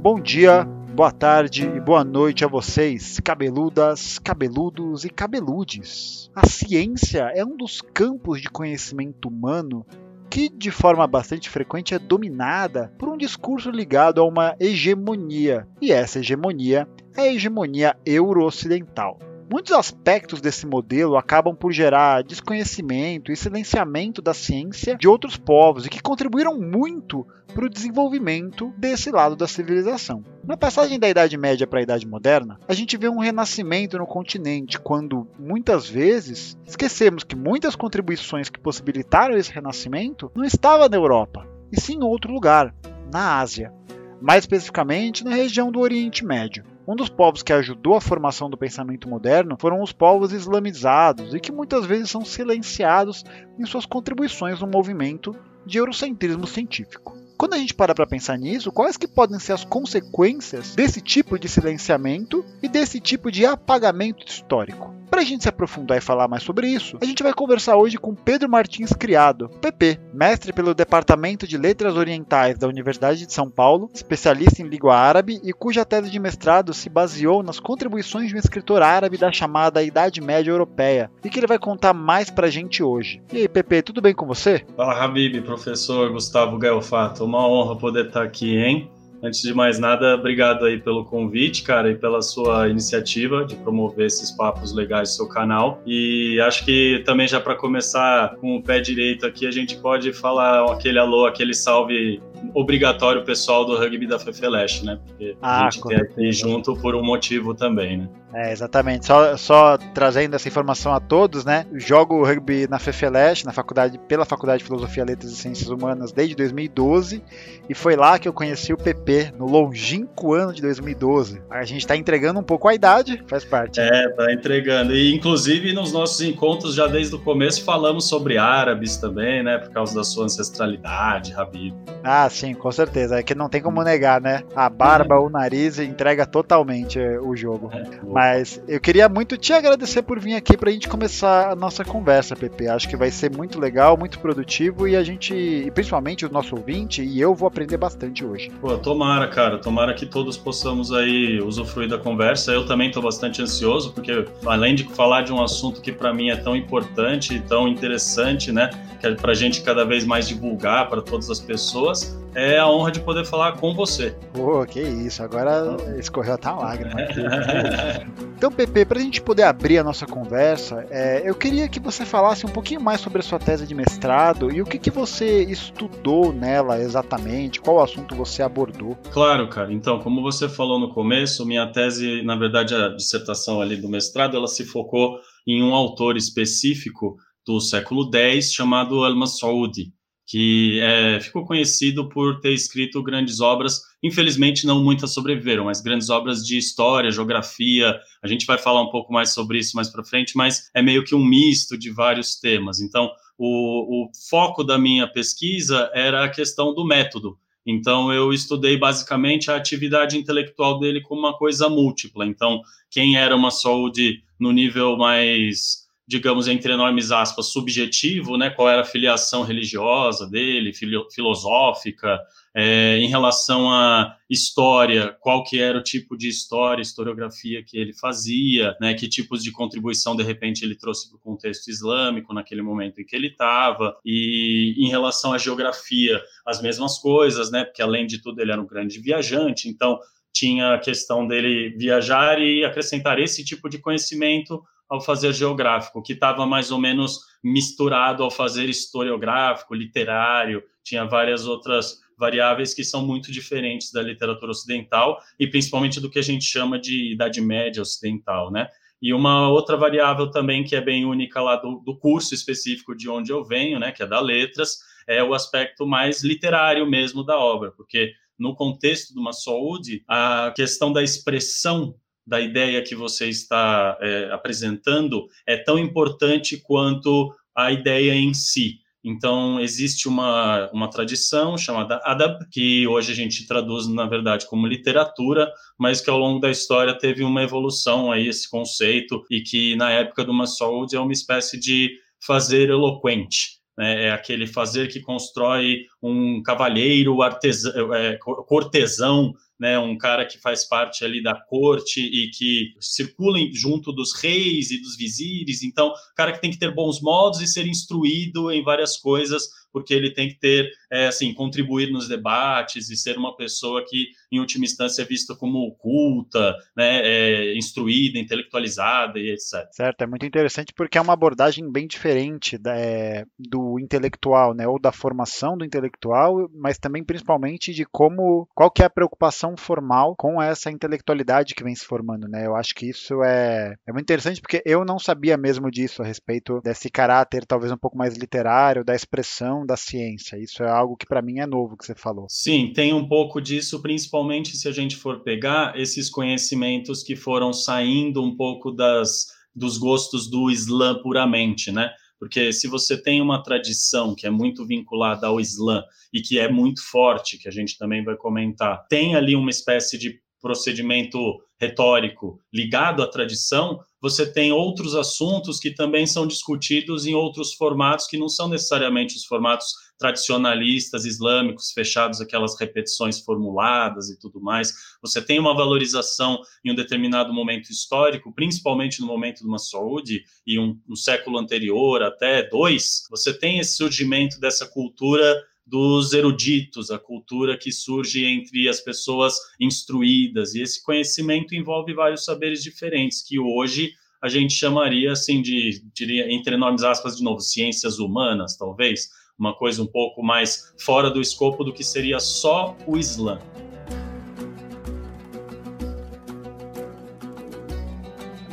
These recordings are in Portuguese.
Bom dia, boa tarde e boa noite a vocês, cabeludas, cabeludos e cabeludes. A ciência é um dos campos de conhecimento humano que, de forma bastante frequente, é dominada por um discurso ligado a uma hegemonia, e essa hegemonia é a hegemonia euro-ocidental. Muitos aspectos desse modelo acabam por gerar desconhecimento e silenciamento da ciência de outros povos e que contribuíram muito para o desenvolvimento desse lado da civilização. Na passagem da Idade Média para a Idade Moderna, a gente vê um renascimento no continente, quando muitas vezes esquecemos que muitas contribuições que possibilitaram esse renascimento não estavam na Europa, e sim em outro lugar, na Ásia, mais especificamente na região do Oriente Médio. Um dos povos que ajudou a formação do pensamento moderno foram os povos islamizados e que muitas vezes são silenciados em suas contribuições no movimento de eurocentrismo científico. Quando a gente para para pensar nisso, quais que podem ser as consequências desse tipo de silenciamento e desse tipo de apagamento histórico? Para a gente se aprofundar e falar mais sobre isso, a gente vai conversar hoje com Pedro Martins Criado, PP, mestre pelo Departamento de Letras Orientais da Universidade de São Paulo, especialista em língua árabe e cuja tese de mestrado se baseou nas contribuições de um escritor árabe da chamada Idade Média Europeia, e que ele vai contar mais para a gente hoje. E aí, PP, tudo bem com você? Fala, Habib, professor Gustavo Gaelfato. Uma honra poder estar aqui, hein? Antes de mais nada, obrigado aí pelo convite, cara, e pela sua iniciativa de promover esses papos legais do seu canal. E acho que também já para começar com o pé direito aqui, a gente pode falar aquele alô, aquele salve obrigatório pessoal do rugby da Fefeleste, né? Porque ah, a gente tem aqui junto por um motivo também, né? É, exatamente. Só, só trazendo essa informação a todos, né? Jogo rugby na Fefeleste, na faculdade, pela Faculdade de Filosofia, Letras e Ciências Humanas desde 2012, e foi lá que eu conheci o PP, no longínquo ano de 2012. A gente está entregando um pouco a idade, faz parte. É, tá entregando. E inclusive nos nossos encontros, já desde o começo, falamos sobre árabes também, né? Por causa da sua ancestralidade, Habib. Ah, sim, com certeza. É que não tem como negar, né? A barba, o nariz entrega totalmente eh, o jogo. É, Mas eu queria muito te agradecer por vir aqui pra gente começar a nossa conversa, Pepe. Acho que vai ser muito legal, muito produtivo e a gente, e principalmente o nosso ouvinte, e eu vou aprender bastante hoje. Pô, tomara, cara. Tomara que todos possamos aí usufruir da conversa. Eu também tô bastante ansioso, porque além de falar de um assunto que para mim é tão importante e tão interessante, né? Que é pra gente cada vez mais divulgar para todas as pessoas, é a honra de poder falar com você. Pô, que isso, agora escorreu até a lágrima. então, Pepe, para a gente poder abrir a nossa conversa, é, eu queria que você falasse um pouquinho mais sobre a sua tese de mestrado e o que, que você estudou nela exatamente, qual assunto você abordou. Claro, cara. Então, como você falou no começo, minha tese, na verdade, a dissertação ali do mestrado, ela se focou em um autor específico do século X chamado Al-Mas'udi que é, ficou conhecido por ter escrito grandes obras. Infelizmente, não muitas sobreviveram, mas grandes obras de história, geografia. A gente vai falar um pouco mais sobre isso mais para frente, mas é meio que um misto de vários temas. Então, o, o foco da minha pesquisa era a questão do método. Então, eu estudei basicamente a atividade intelectual dele como uma coisa múltipla. Então, quem era uma saúde no nível mais digamos, entre enormes aspas, subjetivo, né, qual era a filiação religiosa dele, filosófica, é, em relação à história, qual que era o tipo de história, historiografia que ele fazia, né, que tipos de contribuição, de repente, ele trouxe para o contexto islâmico naquele momento em que ele estava, e em relação à geografia, as mesmas coisas, né, porque além de tudo ele era um grande viajante, então tinha a questão dele viajar e acrescentar esse tipo de conhecimento ao fazer geográfico, que estava mais ou menos misturado ao fazer historiográfico, literário, tinha várias outras variáveis que são muito diferentes da literatura ocidental e principalmente do que a gente chama de Idade Média Ocidental, né? E uma outra variável também que é bem única lá do, do curso específico de onde eu venho, né, que é da Letras, é o aspecto mais literário mesmo da obra, porque no contexto de uma saúde, a questão da expressão da ideia que você está é, apresentando é tão importante quanto a ideia em si. Então, existe uma, uma tradição chamada adab, que hoje a gente traduz, na verdade, como literatura, mas que ao longo da história teve uma evolução aí, esse conceito, e que na época do Massoud é uma espécie de fazer eloquente. Né? É aquele fazer que constrói um cavalheiro artesão, é, cortesão né, um cara que faz parte ali da corte e que circula junto dos reis e dos vizires, então, cara que tem que ter bons modos e ser instruído em várias coisas porque ele tem que ter, é, assim, contribuir nos debates e ser uma pessoa que, em última instância, é vista como culta, né, é, instruída, intelectualizada e etc. Certo, é muito interessante porque é uma abordagem bem diferente da, é, do intelectual, né, ou da formação do intelectual, mas também principalmente de como, qual que é a preocupação formal com essa intelectualidade que vem se formando, né? Eu acho que isso é, é muito interessante porque eu não sabia mesmo disso a respeito desse caráter talvez um pouco mais literário da expressão da ciência. Isso é algo que para mim é novo que você falou. Sim, tem um pouco disso, principalmente se a gente for pegar esses conhecimentos que foram saindo um pouco das, dos gostos do Islã puramente, né? Porque se você tem uma tradição que é muito vinculada ao Islã e que é muito forte, que a gente também vai comentar, tem ali uma espécie de procedimento retórico ligado à tradição, você tem outros assuntos que também são discutidos em outros formatos que não são necessariamente os formatos tradicionalistas islâmicos fechados, aquelas repetições formuladas e tudo mais. Você tem uma valorização em um determinado momento histórico, principalmente no momento do Massoud e um, um século anterior, até dois. Você tem esse surgimento dessa cultura dos eruditos, a cultura que surge entre as pessoas instruídas, e esse conhecimento envolve vários saberes diferentes, que hoje a gente chamaria assim de, diria, entre enormes aspas, de novo, ciências humanas, talvez, uma coisa um pouco mais fora do escopo do que seria só o Islã.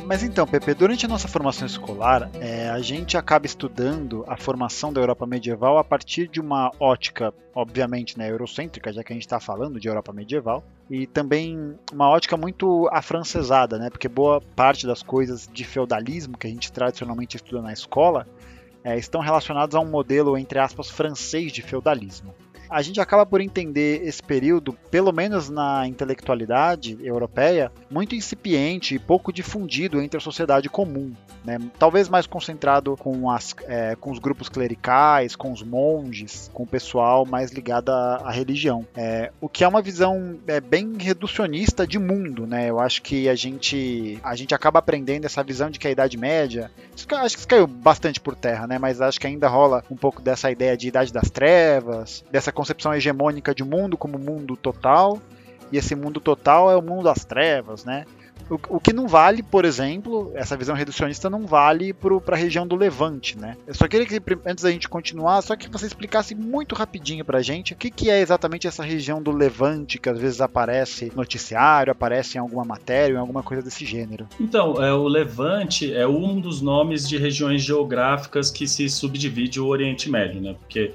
Mas então, Pepe, durante a nossa formação escolar, é, a gente acaba estudando a formação da Europa medieval a partir de uma ótica, obviamente, né, eurocêntrica, já que a gente está falando de Europa medieval, e também uma ótica muito afrancesada, né, porque boa parte das coisas de feudalismo que a gente tradicionalmente estuda na escola é, estão relacionadas a um modelo, entre aspas, francês de feudalismo a gente acaba por entender esse período, pelo menos na intelectualidade europeia, muito incipiente e pouco difundido entre a sociedade comum. Né? Talvez mais concentrado com, as, é, com os grupos clericais, com os monges, com o pessoal mais ligado à, à religião. É, o que é uma visão é, bem reducionista de mundo. Né? Eu acho que a gente, a gente acaba aprendendo essa visão de que a Idade Média. Acho que caiu bastante por terra, né? mas acho que ainda rola um pouco dessa ideia de Idade das Trevas, dessa concepção hegemônica de mundo como mundo total, e esse mundo total é o mundo das trevas, né? O, o que não vale, por exemplo, essa visão reducionista não vale para a região do Levante, né? Eu só queria que, antes da gente continuar, só que você explicasse muito rapidinho para a gente o que, que é exatamente essa região do Levante, que às vezes aparece no noticiário, aparece em alguma matéria, em alguma coisa desse gênero. Então, é, o Levante é um dos nomes de regiões geográficas que se subdivide o Oriente Médio, né? Porque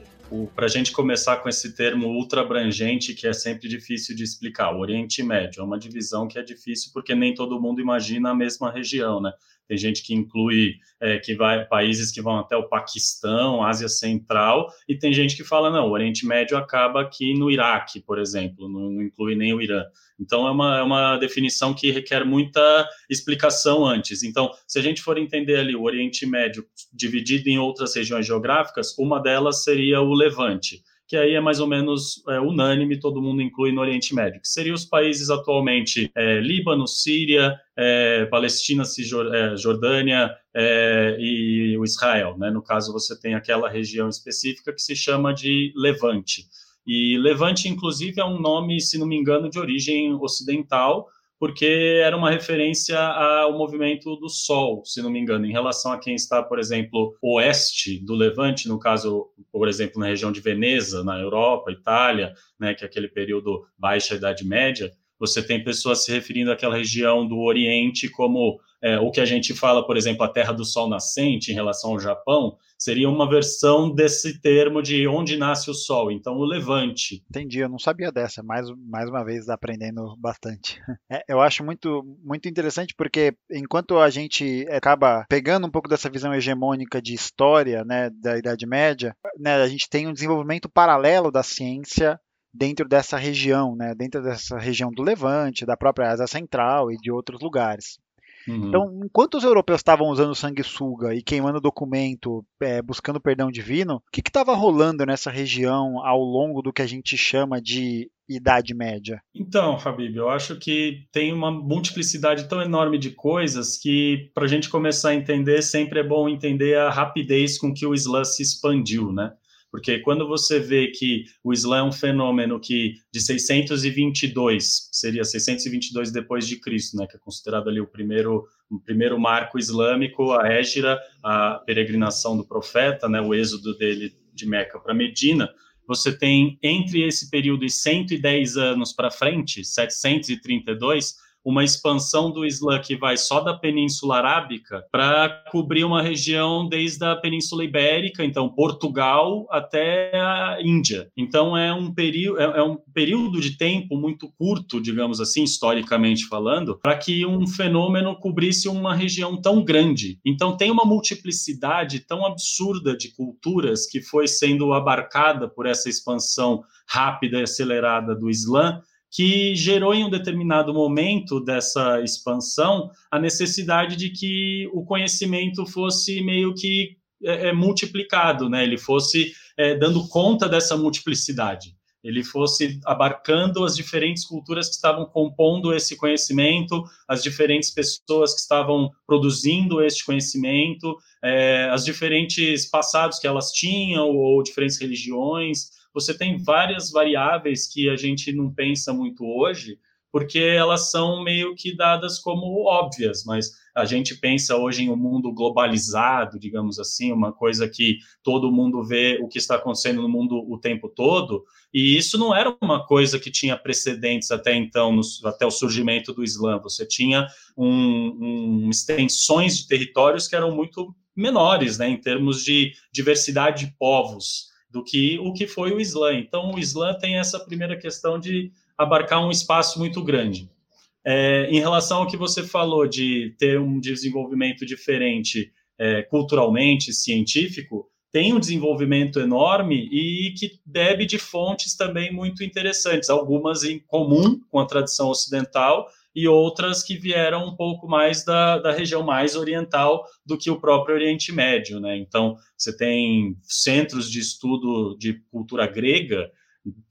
para a gente começar com esse termo ultra abrangente que é sempre difícil de explicar, o Oriente Médio é uma divisão que é difícil porque nem todo mundo imagina a mesma região, né? Tem gente que inclui é, que vai países que vão até o Paquistão, Ásia Central, e tem gente que fala não, o Oriente Médio acaba aqui no Iraque, por exemplo, não, não inclui nem o Irã. Então é uma, é uma definição que requer muita explicação antes. Então, se a gente for entender ali o Oriente Médio dividido em outras regiões geográficas, uma delas seria o Levante que aí é mais ou menos é, unânime, todo mundo inclui no Oriente Médio, que seriam os países atualmente é, Líbano, Síria, é, Palestina, é, Jordânia é, e o Israel. Né? No caso, você tem aquela região específica que se chama de Levante. E Levante, inclusive, é um nome, se não me engano, de origem ocidental, porque era uma referência ao movimento do Sol, se não me engano, em relação a quem está, por exemplo, oeste do Levante, no caso, por exemplo, na região de Veneza, na Europa, Itália, né, que é aquele período baixa Idade Média, você tem pessoas se referindo àquela região do Oriente como é, o que a gente fala, por exemplo, a Terra do Sol Nascente em relação ao Japão, seria uma versão desse termo de onde nasce o Sol, então o Levante. Entendi, eu não sabia dessa, mais, mais uma vez aprendendo bastante. É, eu acho muito, muito interessante porque enquanto a gente acaba pegando um pouco dessa visão hegemônica de história né, da Idade Média, né, a gente tem um desenvolvimento paralelo da ciência dentro dessa região, né, dentro dessa região do Levante, da própria Ásia Central e de outros lugares. Uhum. Então, enquanto os europeus estavam usando sanguessuga e queimando documento, é, buscando perdão divino, o que estava rolando nessa região ao longo do que a gente chama de Idade Média? Então, Habib, eu acho que tem uma multiplicidade tão enorme de coisas que, para a gente começar a entender, sempre é bom entender a rapidez com que o Islã se expandiu, né? Porque quando você vê que o Islã é um fenômeno que de 622, seria 622 depois de Cristo, né, que é considerado ali o primeiro o primeiro marco islâmico, a Égira, a peregrinação do profeta, né, o êxodo dele de Meca para Medina, você tem entre esse período e 110 anos para frente, 732, uma expansão do Islã que vai só da Península Arábica para cobrir uma região desde a Península Ibérica, então Portugal até a Índia. Então é um, é, é um período de tempo muito curto, digamos assim, historicamente falando, para que um fenômeno cobrisse uma região tão grande. Então tem uma multiplicidade tão absurda de culturas que foi sendo abarcada por essa expansão rápida e acelerada do Islã que gerou em um determinado momento dessa expansão a necessidade de que o conhecimento fosse meio que é, é multiplicado, né? Ele fosse é, dando conta dessa multiplicidade, ele fosse abarcando as diferentes culturas que estavam compondo esse conhecimento, as diferentes pessoas que estavam produzindo este conhecimento, é, as diferentes passados que elas tinham ou diferentes religiões você tem várias variáveis que a gente não pensa muito hoje, porque elas são meio que dadas como óbvias, mas a gente pensa hoje em um mundo globalizado, digamos assim, uma coisa que todo mundo vê o que está acontecendo no mundo o tempo todo, e isso não era uma coisa que tinha precedentes até então, no, até o surgimento do Islã. Você tinha um, um, extensões de territórios que eram muito menores, né, em termos de diversidade de povos do que o que foi o Islã. Então, o Islã tem essa primeira questão de abarcar um espaço muito grande. É, em relação ao que você falou de ter um desenvolvimento diferente é, culturalmente, científico, tem um desenvolvimento enorme e que bebe de fontes também muito interessantes, algumas em comum com a tradição ocidental e outras que vieram um pouco mais da, da região mais oriental do que o próprio Oriente Médio, né? Então, você tem centros de estudo de cultura grega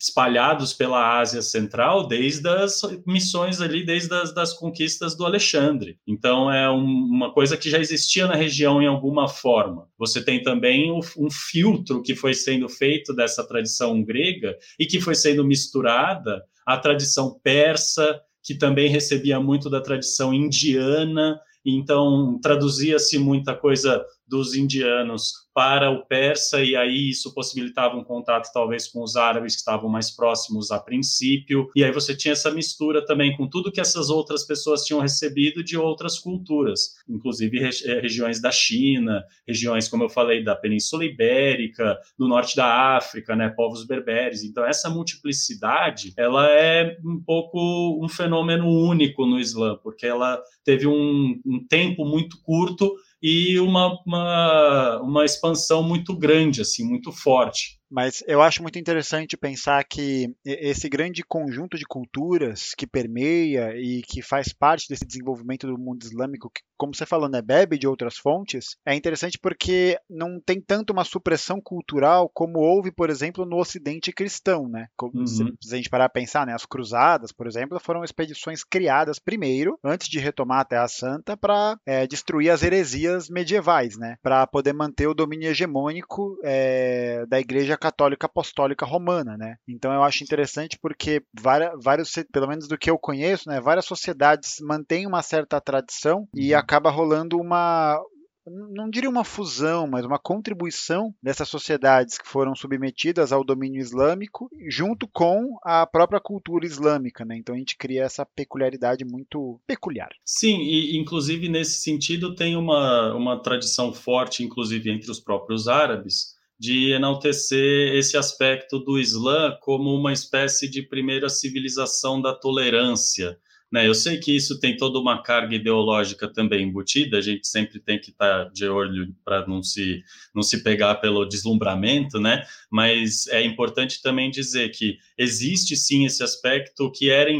espalhados pela Ásia Central desde as missões ali, desde as das conquistas do Alexandre. Então é um, uma coisa que já existia na região em alguma forma. Você tem também o, um filtro que foi sendo feito dessa tradição grega e que foi sendo misturada à tradição persa que também recebia muito da tradição indiana, então traduzia-se muita coisa dos indianos para o persa, e aí isso possibilitava um contato talvez com os árabes que estavam mais próximos a princípio, e aí você tinha essa mistura também com tudo que essas outras pessoas tinham recebido de outras culturas, inclusive eh, regiões da China, regiões, como eu falei, da Península Ibérica, do norte da África, né, povos berberes. Então, essa multiplicidade, ela é um pouco um fenômeno único no Islã, porque ela teve um, um tempo muito curto e uma, uma, uma expansão muito grande, assim, muito forte. Mas eu acho muito interessante pensar que esse grande conjunto de culturas que permeia e que faz parte desse desenvolvimento do mundo islâmico, que, como você falou, né, bebe de outras fontes, é interessante porque não tem tanto uma supressão cultural como houve, por exemplo, no Ocidente cristão, né? Uhum. Se, se, a gente parar a pensar, né, as cruzadas, por exemplo, foram expedições criadas primeiro, antes de retomar a Terra Santa, para é, destruir as heresias medievais, né? Para poder manter o domínio hegemônico é, da Igreja Católica Apostólica Romana, né? Então eu acho interessante porque várias, vários, pelo menos do que eu conheço, né, várias sociedades mantêm uma certa tradição e uhum. acaba rolando uma não diria uma fusão, mas uma contribuição dessas sociedades que foram submetidas ao domínio islâmico, junto com a própria cultura islâmica, né? Então a gente cria essa peculiaridade muito peculiar. Sim, e inclusive nesse sentido tem uma, uma tradição forte, inclusive entre os próprios árabes, de enaltecer esse aspecto do Islã como uma espécie de primeira civilização da tolerância. Né? Eu sei que isso tem toda uma carga ideológica também embutida, a gente sempre tem que estar tá de olho para não se, não se pegar pelo deslumbramento, né? mas é importante também dizer que existe sim esse aspecto que era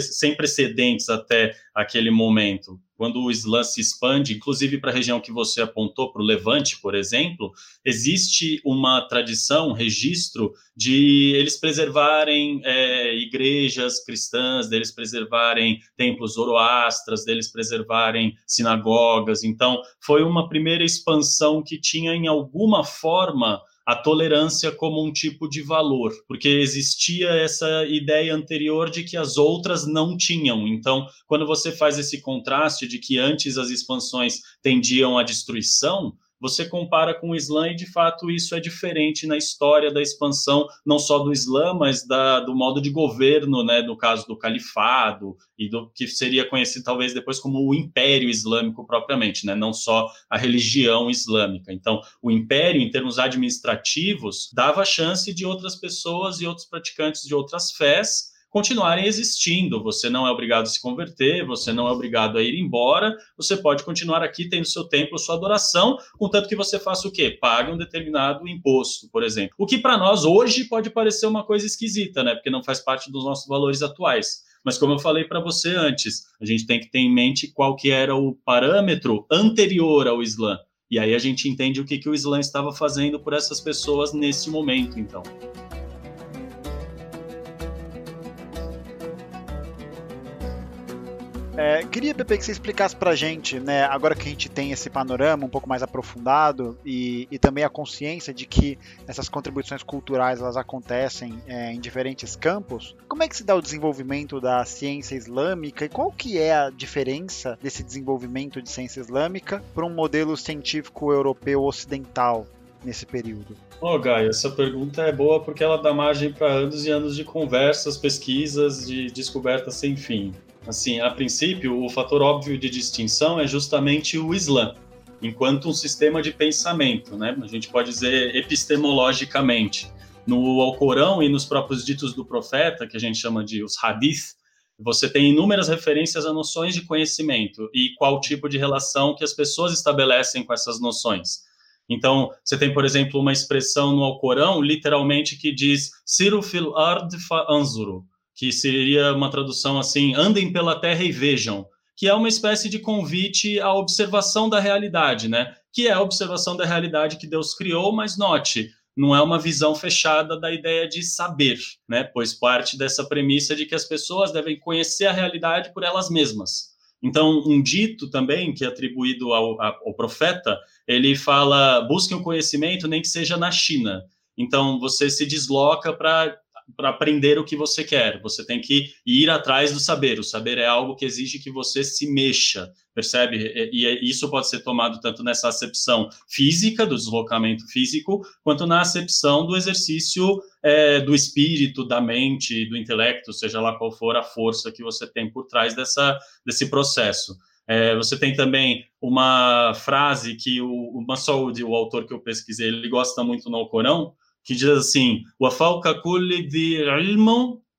sem precedentes até aquele momento, quando o Islã se expande, inclusive para a região que você apontou, para o Levante, por exemplo, existe uma tradição, um registro de eles preservarem é, igrejas cristãs, deles preservarem templos zoroastras, deles preservarem sinagogas. Então, foi uma primeira expansão que tinha, em alguma forma, a tolerância como um tipo de valor, porque existia essa ideia anterior de que as outras não tinham. Então, quando você faz esse contraste de que antes as expansões tendiam à destruição, você compara com o Islã e, de fato, isso é diferente na história da expansão, não só do Islã, mas da, do modo de governo, né, no caso do califado, e do que seria conhecido talvez depois como o Império Islâmico propriamente, né, não só a religião islâmica. Então, o Império, em termos administrativos, dava chance de outras pessoas e outros praticantes de outras fés continuarem existindo. Você não é obrigado a se converter, você não é obrigado a ir embora, você pode continuar aqui tendo seu templo, sua adoração, contanto que você faça o quê? Pague um determinado imposto, por exemplo. O que para nós hoje pode parecer uma coisa esquisita, né? Porque não faz parte dos nossos valores atuais. Mas como eu falei para você antes, a gente tem que ter em mente qual que era o parâmetro anterior ao Islã. E aí a gente entende o que, que o Islã estava fazendo por essas pessoas nesse momento, então. É, queria, Pepe, que você explicasse pra gente, né, agora que a gente tem esse panorama um pouco mais aprofundado e, e também a consciência de que essas contribuições culturais elas acontecem é, em diferentes campos, como é que se dá o desenvolvimento da ciência islâmica e qual que é a diferença desse desenvolvimento de ciência islâmica para um modelo científico europeu ocidental nesse período? Ô, oh, Gaia, essa pergunta é boa porque ela dá margem para anos e anos de conversas, pesquisas, de descobertas sem fim. Assim, a princípio, o fator óbvio de distinção é justamente o Islã, enquanto um sistema de pensamento, né? A gente pode dizer epistemologicamente. No Alcorão e nos próprios ditos do profeta, que a gente chama de os hadith, você tem inúmeras referências a noções de conhecimento e qual tipo de relação que as pessoas estabelecem com essas noções. Então, você tem, por exemplo, uma expressão no Alcorão, literalmente, que diz Siru fil ard fa anzuru, que seria uma tradução assim: andem pela terra e vejam, que é uma espécie de convite à observação da realidade, né? Que é a observação da realidade que Deus criou, mas note, não é uma visão fechada da ideia de saber, né? Pois parte dessa premissa de que as pessoas devem conhecer a realidade por elas mesmas. Então, um dito também que é atribuído ao, ao profeta, ele fala: busquem o conhecimento, nem que seja na China. Então, você se desloca para aprender o que você quer. Você tem que ir atrás do saber. O saber é algo que exige que você se mexa, percebe? E, e isso pode ser tomado tanto nessa acepção física, do deslocamento físico, quanto na acepção do exercício é, do espírito, da mente, do intelecto, seja lá qual for a força que você tem por trás dessa, desse processo. É, você tem também uma frase que o, o Masoud, o autor que eu pesquisei, ele gosta muito no Corão, que diz assim: "Wa kulli de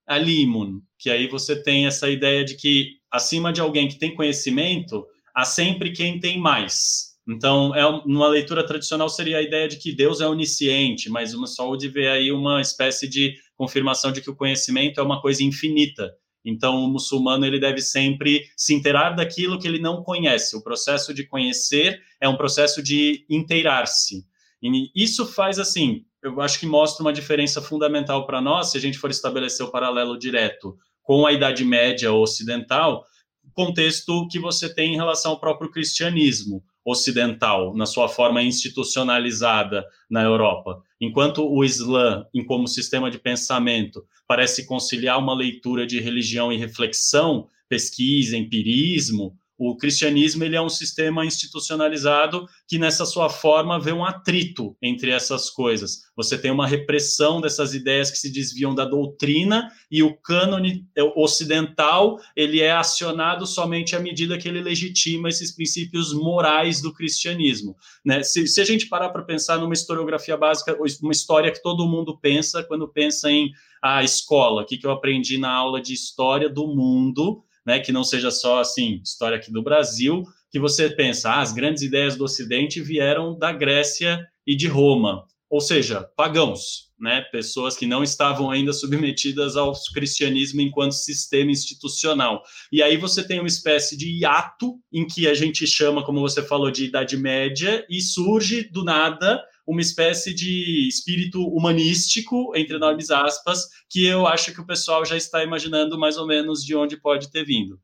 alimun", que aí você tem essa ideia de que acima de alguém que tem conhecimento, há sempre quem tem mais. Então, é uma leitura tradicional seria a ideia de que Deus é onisciente, mas uma saúde vê aí uma espécie de confirmação de que o conhecimento é uma coisa infinita. Então, o muçulmano ele deve sempre se inteirar daquilo que ele não conhece. O processo de conhecer é um processo de inteirar-se. E isso faz assim, eu acho que mostra uma diferença fundamental para nós, se a gente for estabelecer o paralelo direto com a Idade Média ocidental, contexto que você tem em relação ao próprio cristianismo ocidental, na sua forma institucionalizada na Europa. Enquanto o Islã, em como sistema de pensamento, parece conciliar uma leitura de religião e reflexão, pesquisa, empirismo, o cristianismo ele é um sistema institucionalizado que nessa sua forma vê um atrito entre essas coisas. Você tem uma repressão dessas ideias que se desviam da doutrina e o cânone ocidental ele é acionado somente à medida que ele legitima esses princípios morais do cristianismo. Né? Se, se a gente parar para pensar numa historiografia básica, uma história que todo mundo pensa quando pensa em a escola, o que, que eu aprendi na aula de história do mundo, né, que não seja só assim, história aqui do Brasil, que você pensa, ah, as grandes ideias do Ocidente vieram da Grécia e de Roma. ou seja, pagãos, né? pessoas que não estavam ainda submetidas ao cristianismo enquanto sistema institucional. E aí você tem uma espécie de hiato em que a gente chama, como você falou, de Idade Média, e surge do nada uma espécie de espírito humanístico, entre enormes aspas, que eu acho que o pessoal já está imaginando mais ou menos de onde pode ter vindo.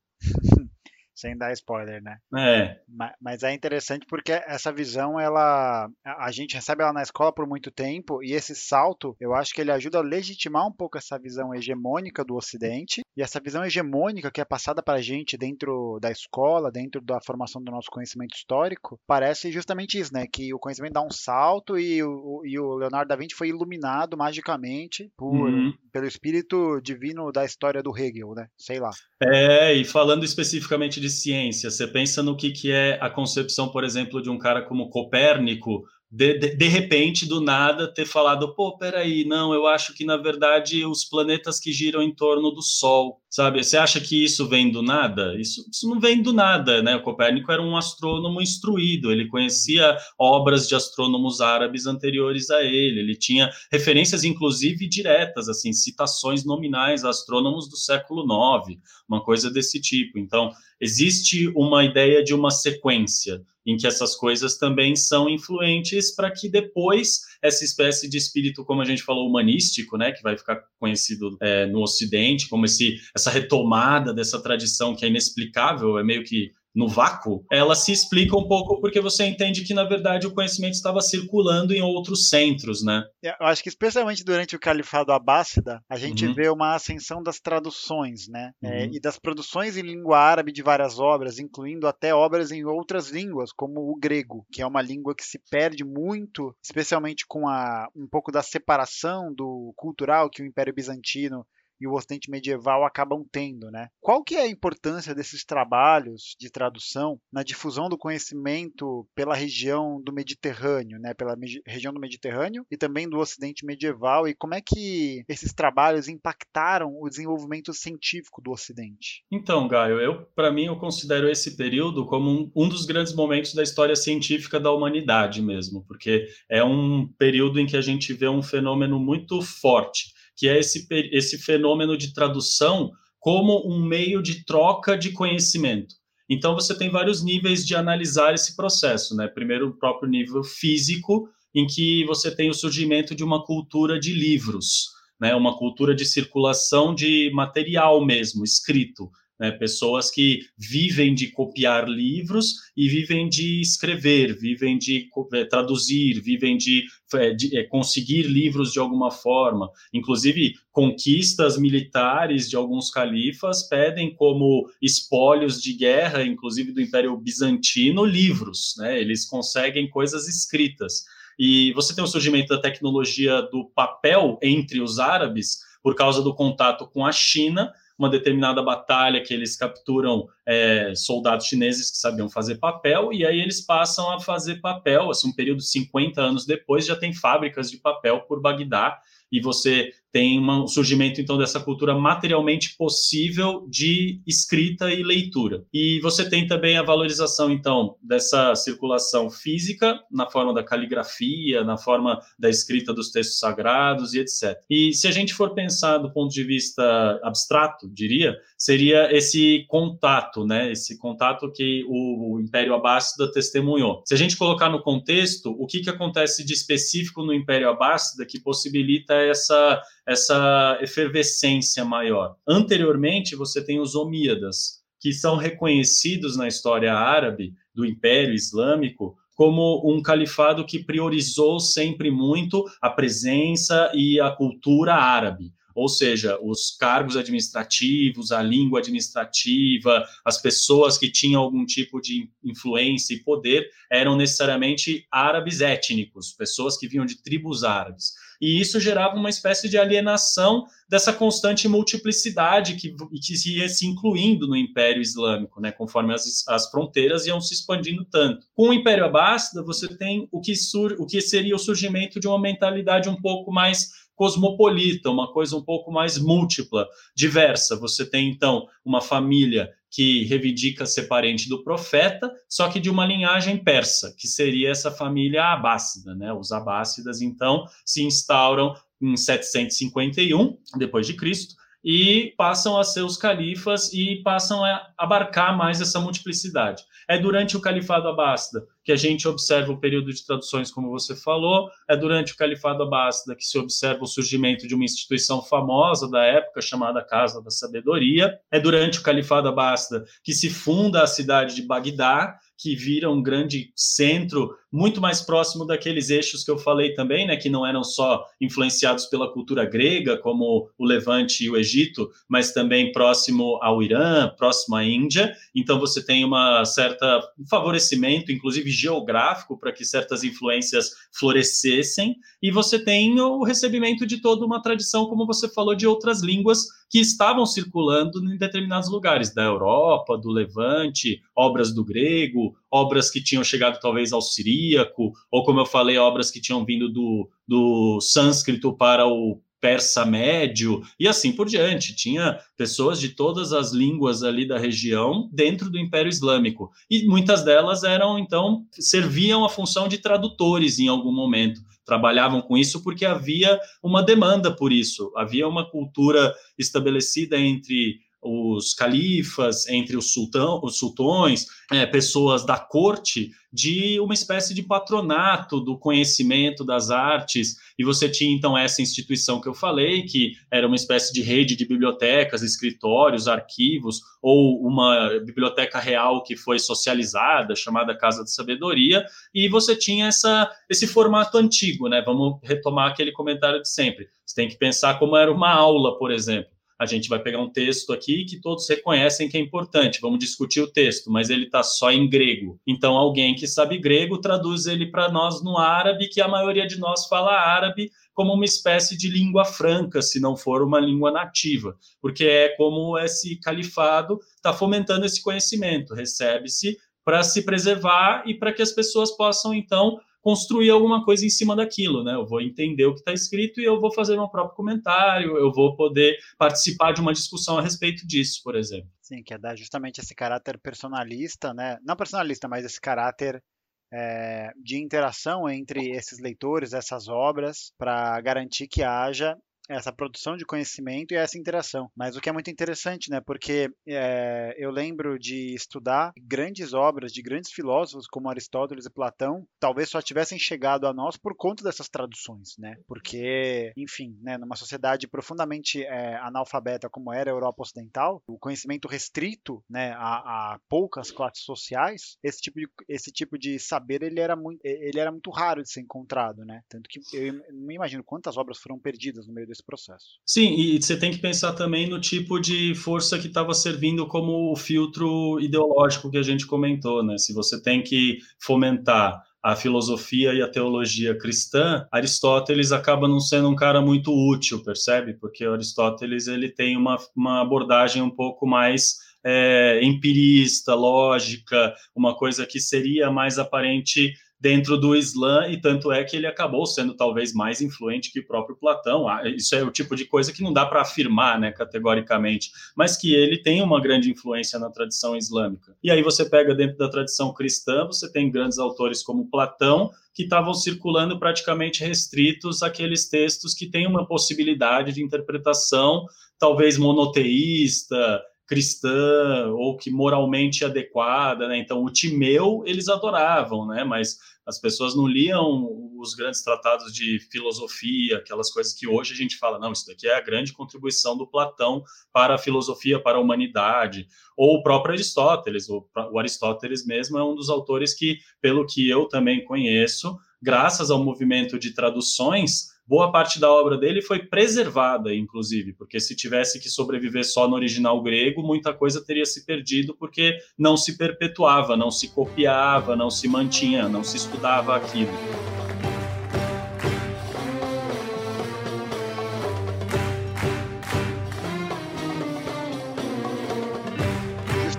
Sem dar spoiler, né? É. Mas é interessante porque essa visão, ela a gente recebe ela na escola por muito tempo e esse salto, eu acho que ele ajuda a legitimar um pouco essa visão hegemônica do Ocidente e essa visão hegemônica que é passada para a gente dentro da escola, dentro da formação do nosso conhecimento histórico, parece justamente isso, né? Que o conhecimento dá um salto e o, e o Leonardo da Vinci foi iluminado magicamente por, uhum. pelo espírito divino da história do Hegel, né? Sei lá. É, e falando especificamente de ciência, você pensa no que, que é a concepção, por exemplo, de um cara como Copérnico, de, de, de, repente, do nada, ter falado, pô, peraí, não, eu acho que, na verdade, os planetas que giram em torno do Sol, sabe? Você acha que isso vem do nada? Isso, isso não vem do nada, né? O Copérnico era um astrônomo instruído, ele conhecia obras de astrônomos árabes anteriores a ele, ele tinha referências, inclusive, diretas, assim, citações nominais a astrônomos do século IX, uma coisa desse tipo. Então, existe uma ideia de uma sequência, em que essas coisas também são influentes para que depois essa espécie de espírito, como a gente falou, humanístico, né, que vai ficar conhecido é, no Ocidente, como esse, essa retomada dessa tradição que é inexplicável, é meio que no vácuo, ela se explica um pouco porque você entende que, na verdade, o conhecimento estava circulando em outros centros, né? É, eu acho que, especialmente durante o Califado Abássida, a gente uhum. vê uma ascensão das traduções, né? É, uhum. É, e das produções em língua árabe de várias obras, incluindo até obras em outras línguas, como o grego, que é uma língua que se perde muito, especialmente com a, um pouco da separação do cultural que o Império Bizantino e o Ocidente medieval acabam tendo, né? Qual que é a importância desses trabalhos de tradução na difusão do conhecimento pela região do Mediterrâneo, né? Pela região do Mediterrâneo e também do Ocidente medieval e como é que esses trabalhos impactaram o desenvolvimento científico do Ocidente? Então, Gaio, eu para mim eu considero esse período como um, um dos grandes momentos da história científica da humanidade mesmo, porque é um período em que a gente vê um fenômeno muito forte que é esse, esse fenômeno de tradução como um meio de troca de conhecimento. Então, você tem vários níveis de analisar esse processo. Né? Primeiro, o próprio nível físico, em que você tem o surgimento de uma cultura de livros, né? uma cultura de circulação de material mesmo, escrito né? pessoas que vivem de copiar livros e vivem de escrever, vivem de é, traduzir, vivem de, é, de é, conseguir livros de alguma forma. Inclusive, conquistas militares de alguns califas pedem como espólios de guerra, inclusive do Império Bizantino, livros. Né? Eles conseguem coisas escritas. E você tem o surgimento da tecnologia do papel entre os árabes por causa do contato com a China, uma determinada batalha que eles capturam é, soldados chineses que sabiam fazer papel, e aí eles passam a fazer papel, assim, um período de 50 anos depois, já tem fábricas de papel por Bagdá, e você tem um surgimento então dessa cultura materialmente possível de escrita e leitura. E você tem também a valorização então dessa circulação física na forma da caligrafia, na forma da escrita dos textos sagrados e etc. E se a gente for pensar do ponto de vista abstrato, diria, seria esse contato, né? Esse contato que o, Império Abássida testemunhou. Se a gente colocar no contexto, o que, que acontece de específico no Império Abássida que possibilita essa essa efervescência maior. Anteriormente, você tem os Omíadas, que são reconhecidos na história árabe do Império Islâmico como um califado que priorizou sempre muito a presença e a cultura árabe ou seja, os cargos administrativos, a língua administrativa, as pessoas que tinham algum tipo de influência e poder eram necessariamente árabes étnicos, pessoas que vinham de tribos árabes e isso gerava uma espécie de alienação dessa constante multiplicidade que, que ia se incluindo no Império Islâmico, né, conforme as, as fronteiras iam se expandindo tanto. Com o Império Abássida, você tem o que, sur, o que seria o surgimento de uma mentalidade um pouco mais cosmopolita, uma coisa um pouco mais múltipla, diversa. Você tem então uma família que reivindica ser parente do profeta, só que de uma linhagem persa, que seria essa família abássida, né? Os abássidas então se instauram em 751 depois de Cristo e passam a ser os califas e passam a abarcar mais essa multiplicidade. É durante o Califado Abássida que a gente observa o período de traduções, como você falou, é durante o Califado Abássida que se observa o surgimento de uma instituição famosa da época chamada Casa da Sabedoria, é durante o Califado Abássida que se funda a cidade de Bagdá, que vira um grande centro muito mais próximo daqueles eixos que eu falei também, né, que não eram só influenciados pela cultura grega, como o Levante e o Egito, mas também próximo ao Irã, próximo à Índia. Então você tem uma certa favorecimento, inclusive geográfico, para que certas influências florescessem, e você tem o recebimento de toda uma tradição, como você falou, de outras línguas que estavam circulando em determinados lugares da Europa, do Levante, obras do grego, obras que tinham chegado talvez ao siríaco, ou como eu falei, obras que tinham vindo do, do sânscrito para o persa médio e assim por diante. Tinha pessoas de todas as línguas ali da região dentro do Império Islâmico e muitas delas eram então serviam a função de tradutores em algum momento. Trabalhavam com isso porque havia uma demanda por isso, havia uma cultura estabelecida entre os califas, entre os, sultão, os sultões, é, pessoas da corte, de uma espécie de patronato do conhecimento das artes. E você tinha então essa instituição que eu falei, que era uma espécie de rede de bibliotecas, escritórios, arquivos, ou uma biblioteca real que foi socializada, chamada Casa da Sabedoria, e você tinha essa, esse formato antigo, né? Vamos retomar aquele comentário de sempre. Você tem que pensar como era uma aula, por exemplo a gente vai pegar um texto aqui que todos reconhecem que é importante, vamos discutir o texto, mas ele está só em grego. Então, alguém que sabe grego traduz ele para nós no árabe, que a maioria de nós fala árabe como uma espécie de língua franca, se não for uma língua nativa, porque é como esse califado está fomentando esse conhecimento, recebe-se para se preservar e para que as pessoas possam, então, construir alguma coisa em cima daquilo, né? Eu vou entender o que está escrito e eu vou fazer meu próprio comentário, eu vou poder participar de uma discussão a respeito disso, por exemplo. Sim, que é dar justamente esse caráter personalista, né? Não personalista, mas esse caráter é, de interação entre esses leitores, essas obras, para garantir que haja essa produção de conhecimento e essa interação. Mas o que é muito interessante, né? Porque é, eu lembro de estudar grandes obras de grandes filósofos como Aristóteles e Platão, talvez só tivessem chegado a nós por conta dessas traduções, né? Porque, enfim, né, numa sociedade profundamente é, analfabeta como era a Europa Ocidental, o conhecimento restrito, né, a, a, poucas classes sociais, esse tipo de esse tipo de saber ele era muito ele era muito raro de ser encontrado, né? Tanto que eu não imagino quantas obras foram perdidas no meio desse processo. Sim, e você tem que pensar também no tipo de força que estava servindo como o filtro ideológico que a gente comentou, né? Se você tem que fomentar a filosofia e a teologia cristã, Aristóteles acaba não sendo um cara muito útil, percebe? Porque Aristóteles ele tem uma, uma abordagem um pouco mais é, empirista, lógica, uma coisa que seria mais aparente dentro do Islã, e tanto é que ele acabou sendo talvez mais influente que o próprio Platão. Ah, isso é o tipo de coisa que não dá para afirmar, né, categoricamente, mas que ele tem uma grande influência na tradição islâmica. E aí você pega dentro da tradição cristã, você tem grandes autores como Platão, que estavam circulando praticamente restritos àqueles textos que têm uma possibilidade de interpretação talvez monoteísta, cristã ou que moralmente adequada, né? Então o Timeu eles adoravam, né? Mas as pessoas não liam os grandes tratados de filosofia, aquelas coisas que hoje a gente fala, não, isso daqui é a grande contribuição do Platão para a filosofia, para a humanidade, ou o próprio Aristóteles, o, o Aristóteles mesmo é um dos autores que, pelo que eu também conheço, graças ao movimento de traduções, boa parte da obra dele foi preservada, inclusive, porque se tivesse que sobreviver só no original grego, muita coisa teria se perdido, porque não se perpetuava, não se copiava, não se mantinha, não se estudava aquilo.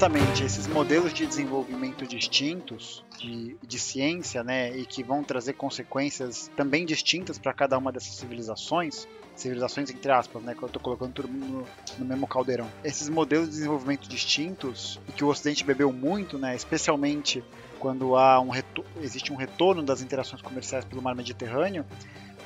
Justamente esses modelos de desenvolvimento distintos de, de ciência, né, e que vão trazer consequências também distintas para cada uma dessas civilizações, civilizações entre aspas, né, que eu estou colocando tudo no, no, mesmo caldeirão. Esses modelos de desenvolvimento distintos e que o Ocidente bebeu muito, né, especialmente quando há um existe um retorno das interações comerciais pelo mar Mediterrâneo,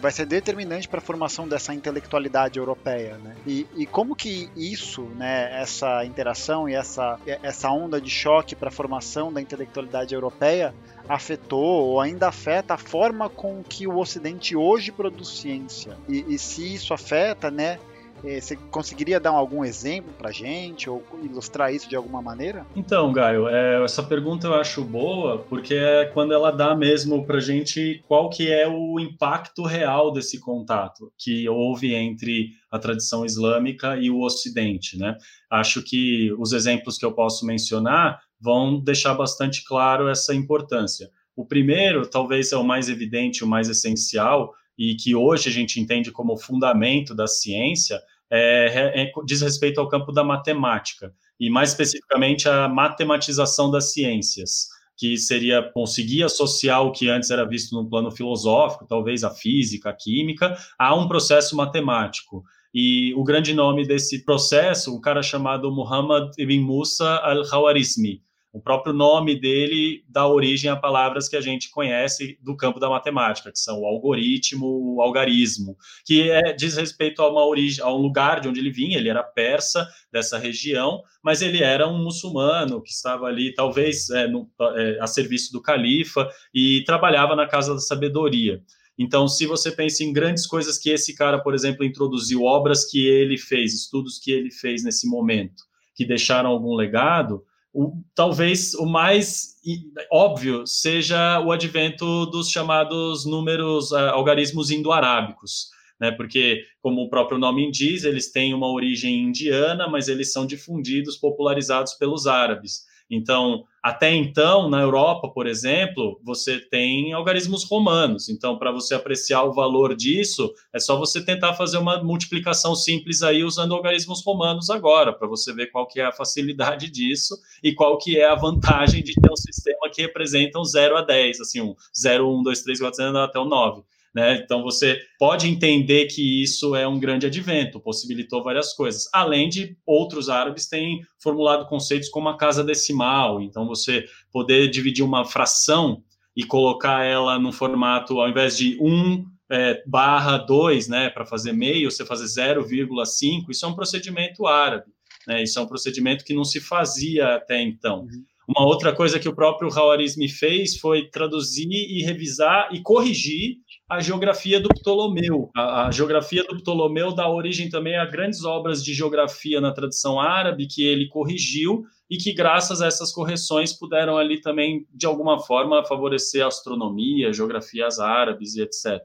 vai ser determinante para a formação dessa intelectualidade europeia, né? E, e, como que isso, né, essa interação e essa, essa onda de choque para a formação da intelectualidade europeia afetou ou ainda afeta a forma com que o Ocidente hoje produz ciência? E, e se isso afeta, né, você conseguiria dar algum exemplo para gente ou ilustrar isso de alguma maneira? Então, Gaio, é, essa pergunta eu acho boa porque é quando ela dá mesmo para gente qual que é o impacto real desse contato que houve entre a tradição islâmica e o Ocidente, né? Acho que os exemplos que eu posso mencionar vão deixar bastante claro essa importância. O primeiro, talvez é o mais evidente, o mais essencial, e que hoje a gente entende como fundamento da ciência, é, é, diz respeito ao campo da matemática, e mais especificamente a matematização das ciências, que seria conseguir associar o que antes era visto no plano filosófico, talvez a física, a química, a um processo matemático. E o grande nome desse processo, um cara chamado Muhammad ibn Musa al-Khawarizmi, o próprio nome dele dá origem a palavras que a gente conhece do campo da matemática, que são o algoritmo, o algarismo, que é, diz respeito a uma origem, a um lugar de onde ele vinha. Ele era persa dessa região, mas ele era um muçulmano que estava ali, talvez é, no, é, a serviço do califa e trabalhava na casa da sabedoria. Então, se você pensa em grandes coisas que esse cara, por exemplo, introduziu, obras que ele fez, estudos que ele fez nesse momento, que deixaram algum legado, o, talvez o mais óbvio seja o advento dos chamados números, uh, algarismos indo-arábicos, né? Porque, como o próprio nome diz, eles têm uma origem indiana, mas eles são difundidos, popularizados pelos árabes. Então, até então, na Europa, por exemplo, você tem algarismos romanos. Então, para você apreciar o valor disso, é só você tentar fazer uma multiplicação simples aí usando algarismos romanos agora, para você ver qual que é a facilidade disso e qual que é a vantagem de ter um sistema que representa um 0 a 10, assim, um 0, 1, 2, 3, 4, 5, até o 9. Né? Então você pode entender que isso é um grande advento, possibilitou várias coisas. Além de outros árabes terem formulado conceitos como a casa decimal, então você poder dividir uma fração e colocar ela no formato, ao invés de 1 é, barra 2, né, para fazer meio, você fazer 0,5, isso é um procedimento árabe, né? Isso é um procedimento que não se fazia até então. Uhum. Uma outra coisa que o próprio Hawarizmi fez foi traduzir e revisar e corrigir a geografia do Ptolomeu. A, a, geografia do Ptolomeu dá origem também a grandes obras de geografia na tradição árabe que ele corrigiu e que, graças a essas correções, puderam ali também, de alguma forma, favorecer a astronomia, geografias árabes e etc.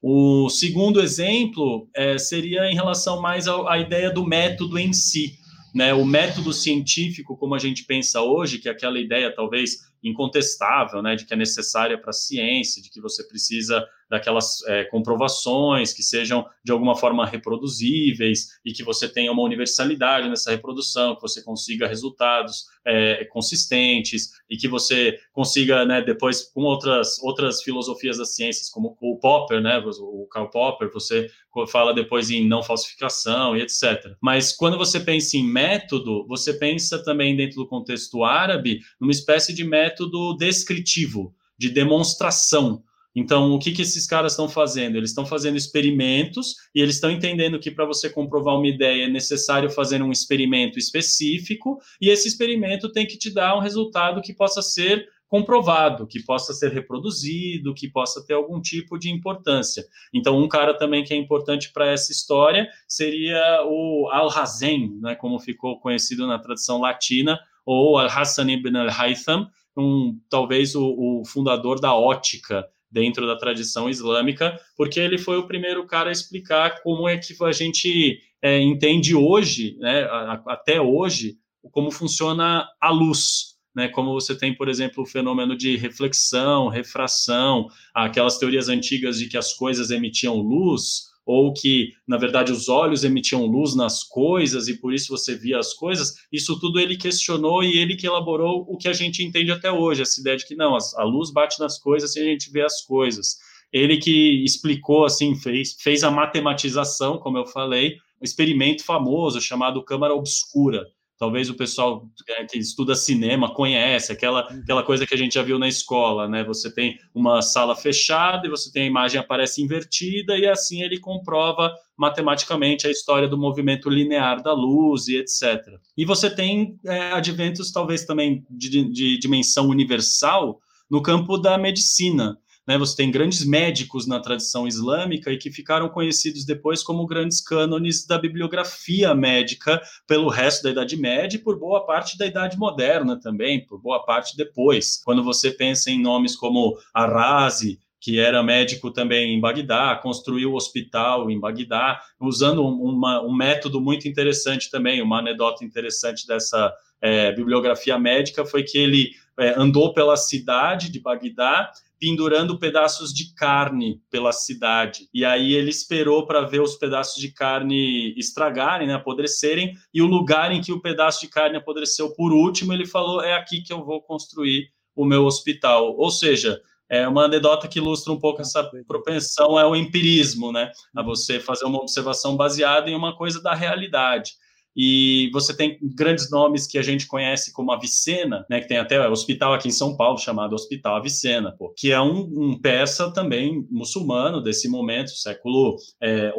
O segundo exemplo é, seria em relação mais à, ideia do método em si. Né, o método científico, como a gente pensa hoje, que é aquela ideia talvez incontestável, né, de que é necessária para a ciência, de que você precisa daquelas é, comprovações que sejam de alguma forma reproduzíveis e que você tenha uma universalidade nessa reprodução, que você consiga resultados é, consistentes e que você consiga, né, depois com outras outras filosofias das ciências, como o Popper, né, o Karl Popper, você fala depois em não falsificação e etc. Mas quando você pensa em método, você pensa também dentro do contexto árabe numa espécie de método descritivo, de demonstração, então, o que, que esses caras estão fazendo? Eles estão fazendo experimentos e eles estão entendendo que para você comprovar uma ideia é necessário fazer um experimento específico e esse experimento tem que te dar um resultado que possa ser comprovado, que possa ser reproduzido, que possa ter algum tipo de importância. Então, um cara também que é importante para essa história seria o Al-Hazen, né, como ficou conhecido na tradição latina, ou Al-Hassan ibn al-Haytham, um, talvez o, o fundador da ótica, dentro da tradição islâmica, porque ele foi o primeiro cara a explicar como é que a gente é, entende hoje, né, até hoje, como funciona a luz. Né, como você tem, por exemplo, o fenômeno de reflexão, refração, aquelas teorias antigas de que as coisas emitiam luz, ou que, na verdade, os olhos emitiam luz nas coisas e por isso você via as coisas, isso tudo ele questionou e ele que elaborou o que a gente entende até hoje, essa ideia de que não, a luz bate nas coisas e a gente vê as coisas. Ele que explicou, assim, fez, fez a matematização, como eu falei, um experimento famoso chamado câmara obscura, talvez o pessoal é, que estuda cinema conhece, aquela, uhum. aquela coisa que a gente já viu na escola, né? Você tem uma sala fechada e você tem a imagem aparece invertida e assim ele comprova matematicamente a história do movimento linear da luz e etc. E você tem é, adventos talvez também de, de dimensão universal no campo da medicina. Né, você tem grandes médicos na tradição islâmica e que ficaram conhecidos depois como grandes cânones da bibliografia médica pelo resto da Idade Média e por boa parte da Idade Moderna também, por boa parte depois. Quando você pensa em nomes como Arazi, que era médico também em Bagdá, construiu o hospital em Bagdá, usando uma, um método muito interessante também, uma anedota interessante dessa é, bibliografia médica foi que ele é, andou pela cidade de Bagdá pendurando pedaços de carne pela cidade. E aí ele esperou para ver os pedaços de carne estragarem, né, apodrecerem, e o lugar em que o pedaço de carne apodreceu por último, ele falou: é aqui que eu vou construir o meu hospital. Ou seja, é uma anedota que ilustra um pouco essa propensão ao empirismo, né, a você fazer uma observação baseada em uma coisa da realidade e você tem grandes nomes que a gente conhece como Avicena, né, que tem até hospital aqui em São Paulo chamado Hospital Avicena, pô, que é um, um, persa também muçulmano desse momento, século é,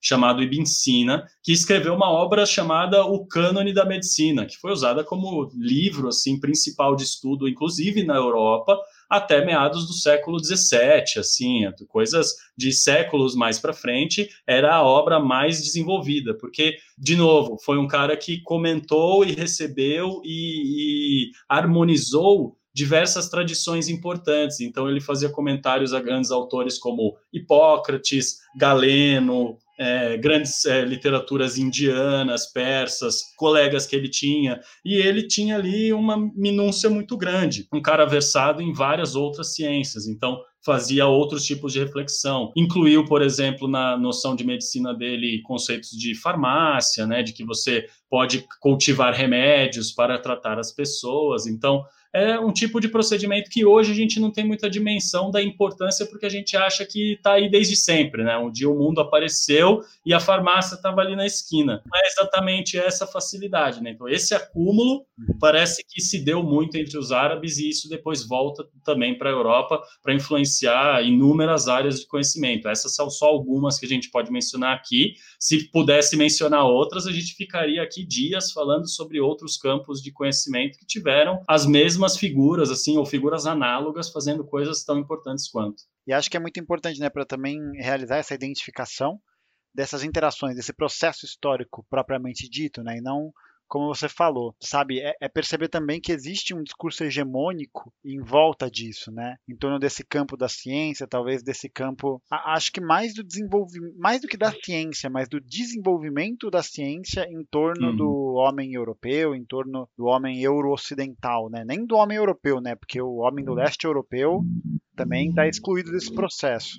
chamado Ibn Sina, que escreveu uma obra chamada O Cânone da Medicina, que foi usada como livro assim principal de estudo, inclusive na Europa, até meados do século XVII, assim, coisas de séculos mais para frente, era a obra mais desenvolvida, porque, de novo, foi um cara que comentou e recebeu e, e harmonizou diversas tradições importantes. Então, ele fazia comentários a grandes autores como Hipócrates, Galeno, é, grandes é, literaturas indianas, persas, colegas que ele tinha, e ele tinha ali uma minúcia muito grande, um cara versado em várias outras ciências, então fazia outros tipos de reflexão. Incluiu, por exemplo, na noção de medicina dele, conceitos de farmácia, né, de que você pode cultivar remédios para tratar as pessoas. Então, é um tipo de procedimento que hoje a gente não tem muita dimensão da importância, porque a gente acha que está aí desde sempre, né? Um dia o mundo apareceu e a farmácia estava ali na esquina. Não é exatamente essa facilidade, né? Então, esse acúmulo uhum. parece que se deu muito entre os árabes e isso depois volta também para a Europa para influenciar inúmeras áreas de conhecimento. Essas são só algumas que a gente pode mencionar aqui. Se pudesse mencionar outras, a gente ficaria aqui dias falando sobre outros campos de conhecimento que tiveram as mesmas mesmas figuras, assim, ou figuras análogas fazendo coisas tão importantes quanto. E acho que é muito importante, né, para também realizar essa identificação dessas interações, desse processo histórico propriamente dito, né, e não como você falou, sabe? É, é, perceber também que existe um discurso hegemônico em volta disso, né? Em torno desse campo da ciência, talvez desse campo, a, acho que mais do desenvolvimento, mais do que da ciência, mas do desenvolvimento da ciência em torno uhum. do homem europeu, em torno do homem euro-ocidental, né? Nem do homem europeu, né? Porque o homem do leste europeu também está excluído desse processo.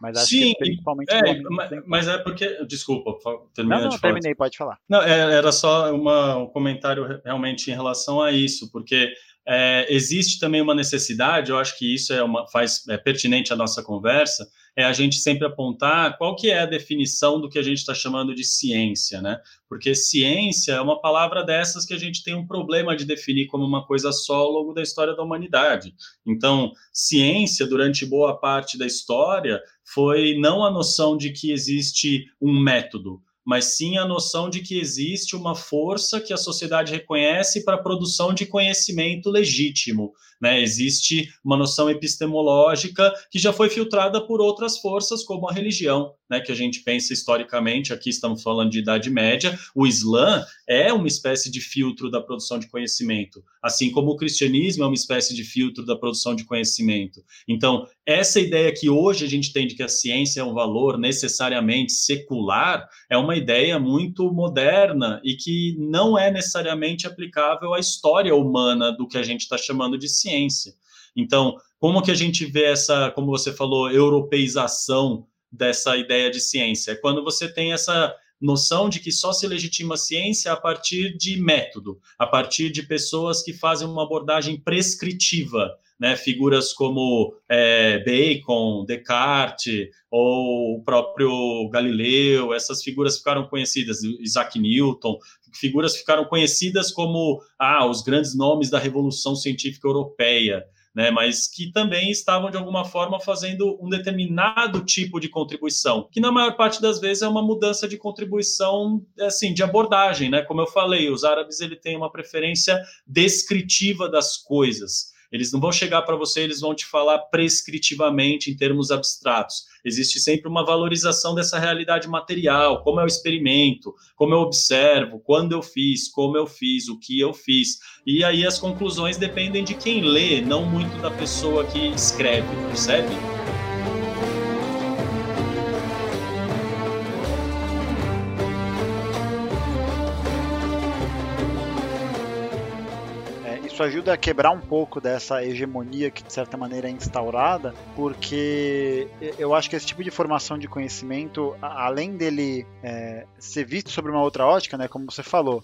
Mas acho Sim, que principalmente. É, mas, mas, é porque. Desculpa, terminei não, não, de falar. terminei, pode falar. Não, é, era só uma, um comentário realmente em relação a isso, porque é, existe também uma necessidade, eu acho que isso é uma, faz, é pertinente à nossa conversa, é a gente sempre apontar qual que é a definição do que a gente está chamando de ciência, né? Porque ciência é uma palavra dessas que a gente tem um problema de definir como uma coisa só ao longo da história da humanidade. Então, ciência, durante boa parte da história, foi não a noção de que existe um método, mas sim a noção de que existe uma força que a sociedade reconhece para a produção de conhecimento legítimo. Né? Existe uma noção epistemológica que já foi filtrada por outras forças, como a religião, né? que a gente pensa historicamente, aqui estamos falando de Idade Média, o Islã é uma espécie de filtro da produção de conhecimento, assim como o cristianismo é uma espécie de filtro da produção de conhecimento. Então, essa ideia que hoje a gente tem de que a ciência é um valor necessariamente secular é uma ideia muito moderna e que não é necessariamente aplicável à história humana do que a gente está chamando de ciência. Então, como que a gente vê essa, como você falou, europeização dessa ideia de ciência. É quando você tem essa noção de que só se legitima a ciência a partir de método, a partir de pessoas que fazem uma abordagem prescritiva, né? Figuras como é, Bacon, Descartes ou o próprio Galileu, essas figuras ficaram conhecidas, Isaac Newton, figuras ficaram conhecidas como ah, os grandes nomes da Revolução Científica Europeia né, mas que também estavam de alguma forma fazendo um determinado tipo de contribuição, que na maior parte das vezes é uma mudança de contribuição, assim, de abordagem, né? Como eu falei, os árabes ele têm uma preferência descritiva das coisas. Eles não vão chegar para você, eles vão te falar prescritivamente em termos abstratos. Existe sempre uma valorização dessa realidade material, como o experimento, como eu observo, quando eu fiz, como eu fiz, o que eu fiz. E aí as conclusões dependem de quem lê, não muito da pessoa que escreve, percebe? Ajuda a quebrar um pouco dessa hegemonia que de certa maneira é instaurada, porque eu acho que esse tipo de formação de conhecimento, além dele é, ser visto sobre uma outra ótica, né, como você falou,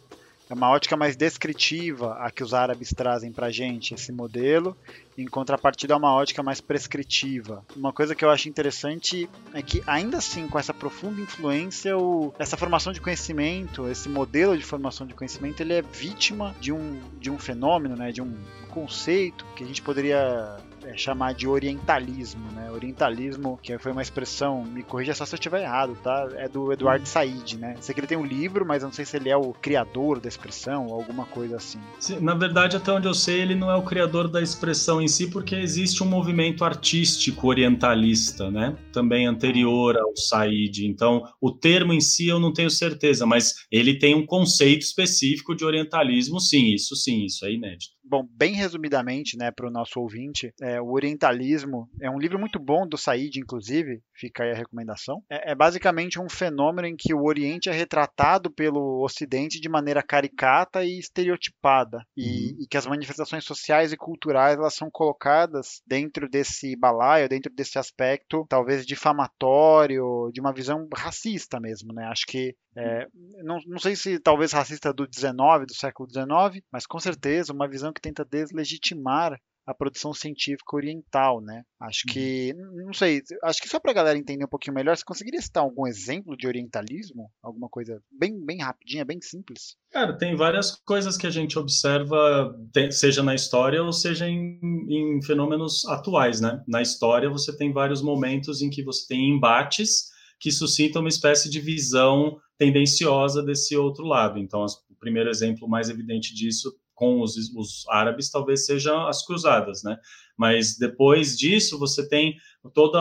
é uma ótica mais descritiva a que os árabes trazem para gente esse modelo, em contrapartida a uma ótica mais prescritiva. Uma coisa que eu acho interessante é que, ainda assim, com essa profunda influência, o, essa formação de conhecimento, esse modelo de formação de conhecimento, ele é vítima de um, de um fenômeno, né, de um conceito que a gente poderia é, chamar de orientalismo, né? Orientalismo, que foi uma expressão, me corrija só se eu estiver errado, tá? É do Eduardo Said, né? Sei que ele tem um livro, mas eu não sei se ele é o criador da expressão ou alguma coisa assim. Sim, na verdade, até onde eu sei, ele não é o criador da expressão em si, porque existe um movimento artístico orientalista, né? Também anterior ao Said. Então, o termo em si eu não tenho certeza, mas ele tem um conceito específico de orientalismo, sim, isso sim, isso é inédito. Bom, bem resumidamente, né, para o nosso ouvinte, é, o Orientalismo é um livro muito bom do Said, inclusive, fica aí a recomendação. É, é, basicamente um fenômeno em que o Oriente é retratado pelo Ocidente de maneira caricata e estereotipada, e, uhum. e que as manifestações sociais e culturais elas são colocadas dentro desse balaio, dentro desse aspecto, talvez difamatório, de uma visão racista mesmo, né? Acho que é, não, não, sei se talvez racista do 19, do século 19, mas com certeza uma visão que tenta deslegitimar a produção científica oriental, né? Acho que, uhum. não sei, acho que só para a galera entender um pouquinho melhor, você conseguiria citar algum exemplo de orientalismo? Alguma coisa bem, bem rapidinha, bem simples? Cara, tem várias coisas que a gente observa, seja na história ou seja em, em fenômenos atuais, né? Na história você tem vários momentos em que você tem embates que suscitam uma espécie de visão tendenciosa desse outro lado. Então, o primeiro exemplo mais evidente disso com os, os árabes talvez sejam as cruzadas, né? Mas depois disso você tem todo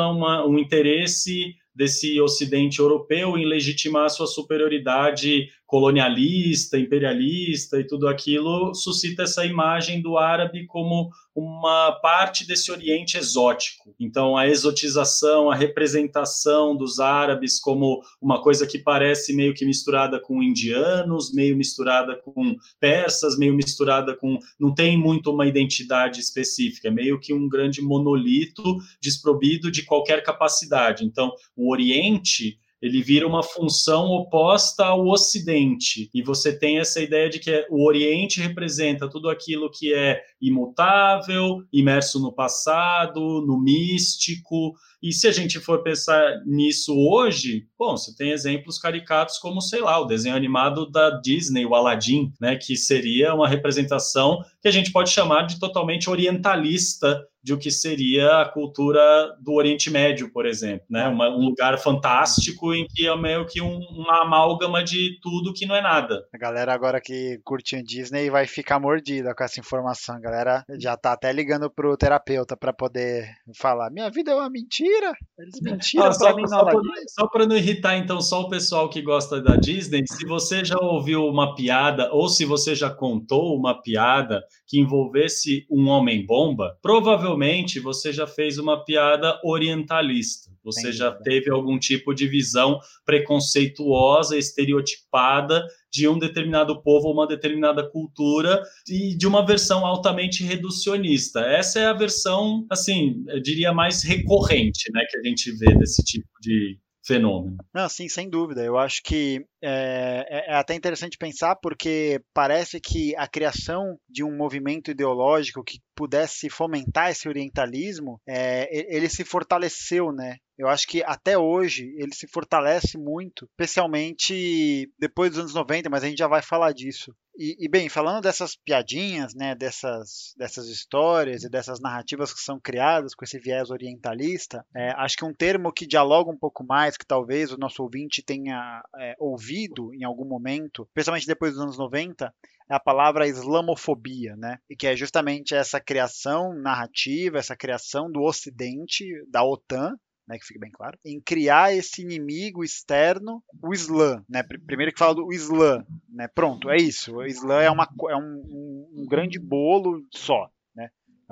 um interesse desse Ocidente europeu em legitimar sua superioridade colonialista, imperialista e tudo aquilo, suscita essa imagem do árabe como uma parte desse Oriente exótico. Então, a exotização, a representação dos árabes como uma coisa que parece meio que misturada com indianos, meio misturada com persas, meio misturada com. não tem muito uma identidade específica, é meio que um grande monolito desprovido de qualquer capacidade. Então, o Oriente ele vira uma função oposta ao Ocidente. E você tem essa ideia de que o Oriente representa tudo aquilo que é imutável, imerso no passado, no místico. E se a gente for pensar nisso hoje, bom, você tem exemplos caricatos como, sei lá, o desenho animado da Disney, o Aladdin, né, que seria uma representação que a gente pode chamar de totalmente orientalista de o que seria a cultura do Oriente Médio, por exemplo, né? Uma, um lugar fantástico em que é meio que um, uma amálgama de tudo que não é nada. A galera agora que curte a Disney vai ficar mordida com essa informação. A galera já tá até ligando pro terapeuta para poder falar: minha vida é uma mentira. Eles mentiram ah, só, mim só, pra, só para não irritar então só o pessoal que gosta da Disney, se você já ouviu uma piada ou se você já contou uma piada que envolvesse um homem-bomba, provavelmente você já fez uma piada orientalista. Você já teve algum tipo de visão preconceituosa, estereotipada de um determinado povo ou uma determinada cultura e de uma versão altamente reducionista. Essa é a versão, assim, eu diria mais recorrente, né, que a gente vê desse tipo de, fenômeno. Não, sim, sem dúvida. Eu acho que é, é, é, até interessante pensar porque parece que a criação de um movimento ideológico que pudesse fomentar esse orientalismo, é, ele se fortaleceu, né? Eu acho que até hoje ele se fortalece muito, especialmente depois dos anos 90, mas a gente já vai falar disso. E, e, bem, falando dessas piadinhas, né, dessas, dessas histórias e dessas narrativas que são criadas com esse viés orientalista, é, acho que um termo que dialoga um pouco mais, que talvez o nosso ouvinte tenha é, ouvido em algum momento, especialmente depois dos anos 90, é a palavra islamofobia, né? E que é justamente essa criação narrativa, essa criação do Ocidente, da OTAN, né, que fique bem claro, em criar esse inimigo externo, o Islã, né? Primeiro que fala do Islã, né? Pronto, é isso. O Islã é, uma, é um, um, um grande bolo só?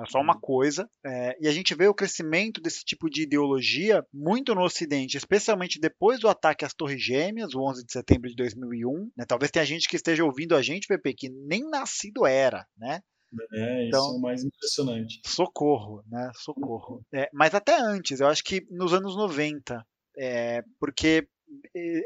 É só uma coisa. É, e a gente vê o crescimento desse tipo de ideologia muito no Ocidente, especialmente depois do ataque às Torres Gêmeas, o 11 de setembro de 2001. Né? Talvez tenha gente que esteja ouvindo a gente, Pepe, que nem nascido era, né? É, então, isso é o mais impressionante. Socorro, né? Socorro. É, mas até antes, eu acho que nos anos 90, é, porque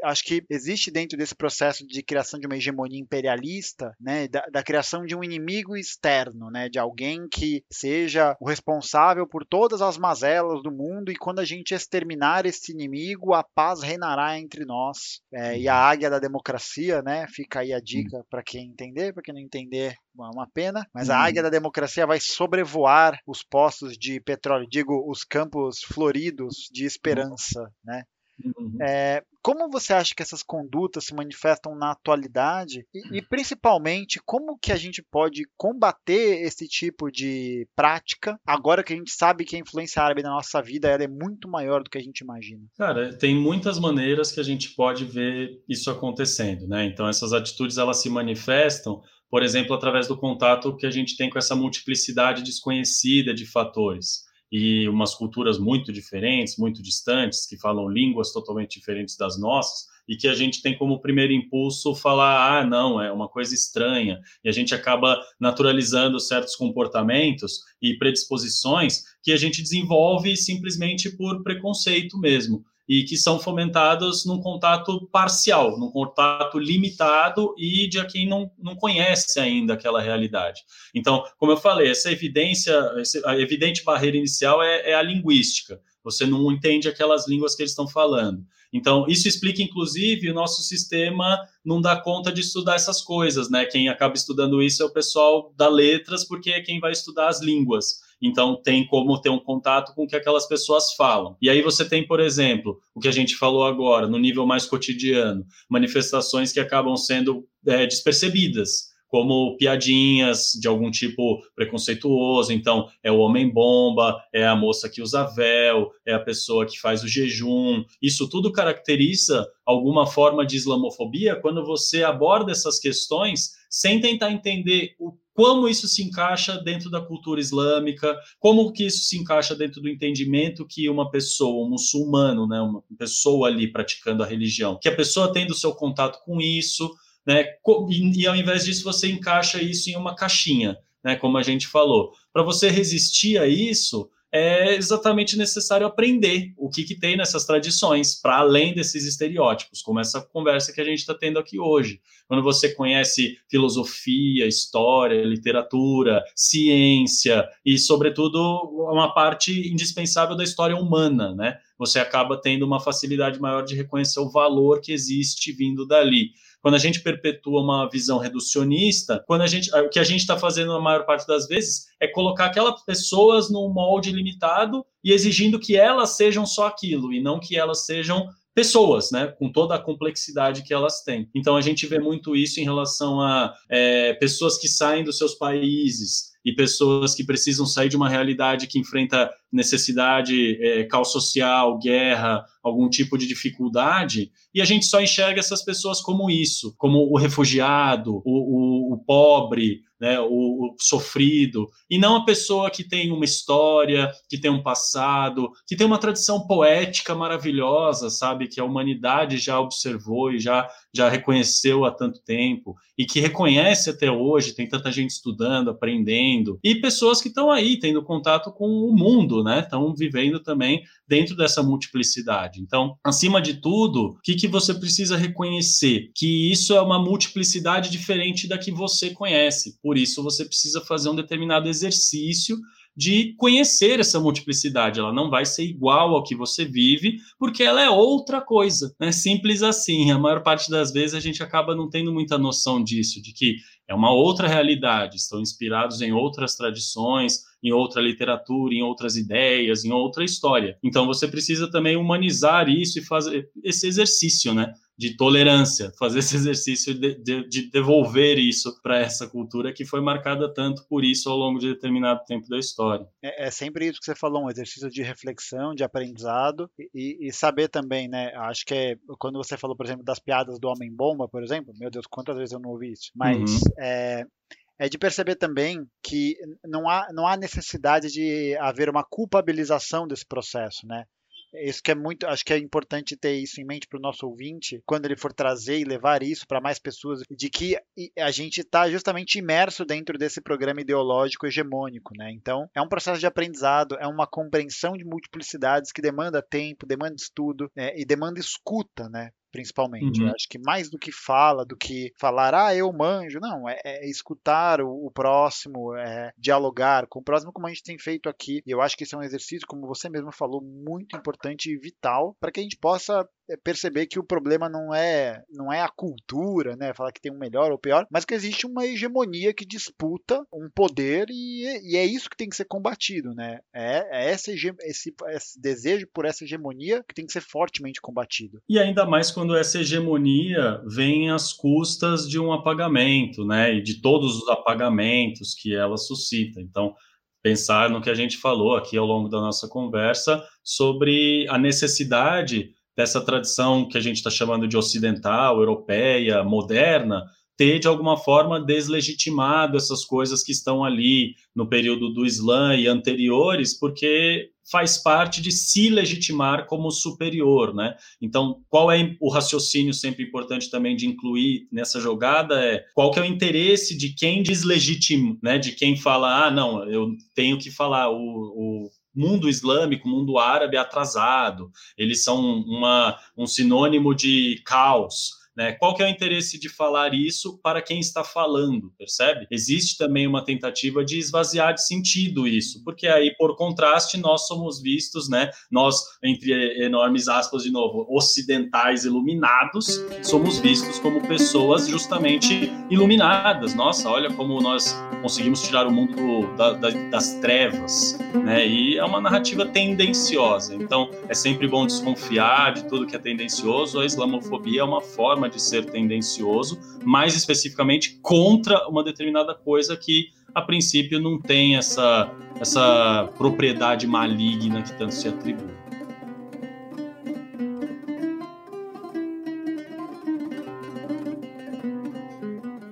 acho que existe dentro desse processo de criação de uma hegemonia imperialista, né, da, da, criação de um inimigo externo, né, de alguém que seja o responsável por todas as mazelas do mundo e quando a gente exterminar esse inimigo, a paz reinará entre nós. É, e a águia da democracia, né, fica aí a dica para quem entender, para quem não entender, é uma pena, mas a águia da democracia vai sobrevoar os postos de petróleo, digo, os campos floridos de esperança, né? Uhum. É, como você acha que essas condutas se manifestam na atualidade e, e, principalmente como que a gente pode combater esse tipo de prática agora que a gente sabe que a influência árabe na nossa vida é muito maior do que a gente imagina? Cara, tem muitas maneiras que a gente pode ver isso acontecendo, né? Então essas atitudes elas se manifestam por exemplo, através do contato que a gente tem com essa multiplicidade desconhecida de fatores e umas culturas muito diferentes, muito distantes, que falam línguas totalmente diferentes das nossas, e que a gente tem como primeiro impulso falar, ah, não, é uma coisa estranha, e a gente acaba naturalizando certos comportamentos e predisposições que a gente desenvolve simplesmente por preconceito mesmo e que são fomentados num contato parcial, num contato limitado e de quem não, não conhece ainda aquela realidade. Então, como eu falei, essa evidência, a evidente barreira inicial é, é a linguística. Você não entende aquelas línguas que eles estão falando. Então, isso explica, inclusive, o nosso sistema não dá conta de estudar essas coisas, né? Quem acaba estudando isso é o pessoal da letras, porque é quem vai estudar as línguas então tem como ter um contato com o que aquelas pessoas falam. E aí você tem, por exemplo, o que a gente falou agora, no nível mais cotidiano, manifestações que acabam sendo é, despercebidas como piadinhas de algum tipo preconceituoso. Então, é o homem-bomba, é a moça que usa véu, é a pessoa que faz o jejum. Isso tudo caracteriza alguma forma de islamofobia quando você aborda essas questões sem tentar entender o como isso se encaixa dentro da cultura islâmica, como que isso se encaixa dentro do entendimento que uma pessoa, um muçulmano, né, uma pessoa ali praticando a religião, que a pessoa tendo o seu contato com isso, né? E, e ao invés disso, você encaixa isso em uma caixinha, né? Como a gente falou. Para você resistir a isso, é exatamente necessário aprender o que, que tem nessas tradições, para além desses estereótipos, como essa conversa que a gente está tendo aqui hoje. Quando você conhece filosofia, história, literatura, ciência e, sobretudo, uma parte indispensável da história humana, né? Você acaba tendo uma facilidade maior de reconhecer o valor que existe vindo dali quando a gente perpetua uma visão reducionista, quando a gente, o que a gente está fazendo na maior parte das vezes é colocar aquelas pessoas num molde limitado e exigindo que elas sejam só aquilo e não que elas sejam pessoas, né, com toda a complexidade que elas têm. Então a gente vê muito isso em relação a é, pessoas que saem dos seus países e pessoas que precisam sair de uma realidade que enfrenta necessidade, é, caos social, guerra, algum tipo de dificuldade, e a gente só enxerga essas pessoas como isso, como o refugiado, o, o, o pobre, né, o, o, sofrido, e não a pessoa que tem uma história, que tem um passado, que tem uma tradição poética maravilhosa, sabe, que a humanidade já observou e já, já reconheceu há tanto tempo, e que reconhece até hoje, tem tanta gente estudando, aprendendo, e pessoas que estão aí tendo contato com o mundo, né, estão vivendo também dentro dessa multiplicidade. Então, acima de tudo, o que, que você precisa reconhecer? Que isso é uma multiplicidade diferente da que você conhece. Por isso, você precisa fazer um determinado exercício de conhecer essa multiplicidade. Ela não vai ser igual ao que você vive, porque ela é outra coisa. Né? simples assim. A maior parte das vezes a gente acaba não tendo muita noção disso, de que é uma outra realidade, estão inspirados em outras tradições, em outra literatura, em outras ideias, em outra história. Então você precisa também humanizar isso e fazer esse exercício, né? de tolerância, fazer esse exercício de, de, de devolver isso para essa cultura que foi marcada tanto por isso ao longo de determinado tempo da história. É, é sempre isso que você falou, um exercício de reflexão, de aprendizado e, e, saber também, né? Acho que é, quando você falou, por exemplo, das piadas do Homem-Bomba, por exemplo, meu Deus, quantas vezes eu não ouvi isso, mas uhum. é, é de perceber também que não há, não há necessidade de haver uma culpabilização desse processo, né? Isso que é muito, acho que é importante ter isso em mente para o nosso ouvinte, quando ele for trazer e levar isso para mais pessoas, de que a gente está justamente imerso dentro desse programa ideológico hegemônico, né? Então, é um processo de aprendizado, é uma compreensão de multiplicidades que demanda tempo, demanda estudo né? e demanda escuta, né? Principalmente. Uhum. Eu acho que mais do que fala, do que falar, ah, eu manjo, não, é, é escutar o, o, próximo, é dialogar com o próximo, como a gente tem feito aqui. E eu acho que esse é um exercício, como você mesmo falou, muito importante e vital para que a gente possa perceber que o problema não é não é a cultura, né, falar que tem um melhor ou pior, mas que existe uma hegemonia que disputa um poder e, e é isso que tem que ser combatido, né? É, é essa, esse, esse, desejo por essa hegemonia que tem que ser fortemente combatido. E ainda mais quando essa hegemonia vem às custas de um apagamento, né, e de todos os apagamentos que ela suscita. Então, pensar no que a gente falou aqui ao longo da nossa conversa sobre a necessidade dessa tradição que a gente está chamando de ocidental, europeia, moderna, ter de alguma forma deslegitimado essas coisas que estão ali no período do Islã e anteriores, porque faz parte de se legitimar como superior, né? Então, qual é o raciocínio sempre importante também de incluir nessa jogada é qual que é o interesse de quem deslegitima, né? De quem fala, ah, não, eu tenho que falar o, o mundo islâmico, mundo árabe atrasado, eles são uma, um sinônimo de caos. Né? Qual que é o interesse de falar isso para quem está falando, percebe? Existe também uma tentativa de esvaziar de sentido isso, porque aí, por contraste, nós somos vistos, né? Nós, entre enormes aspas, de novo, ocidentais iluminados, somos vistos como pessoas justamente iluminadas. Nossa, olha como nós conseguimos tirar o mundo do, da, da, das trevas, né? E é uma narrativa tendenciosa. Então, é sempre bom desconfiar de tudo que é tendencioso. A islamofobia é uma forma forma de ser tendencioso, mais especificamente contra uma determinada coisa que a princípio não tem essa, essa propriedade maligna que tanto se atribui.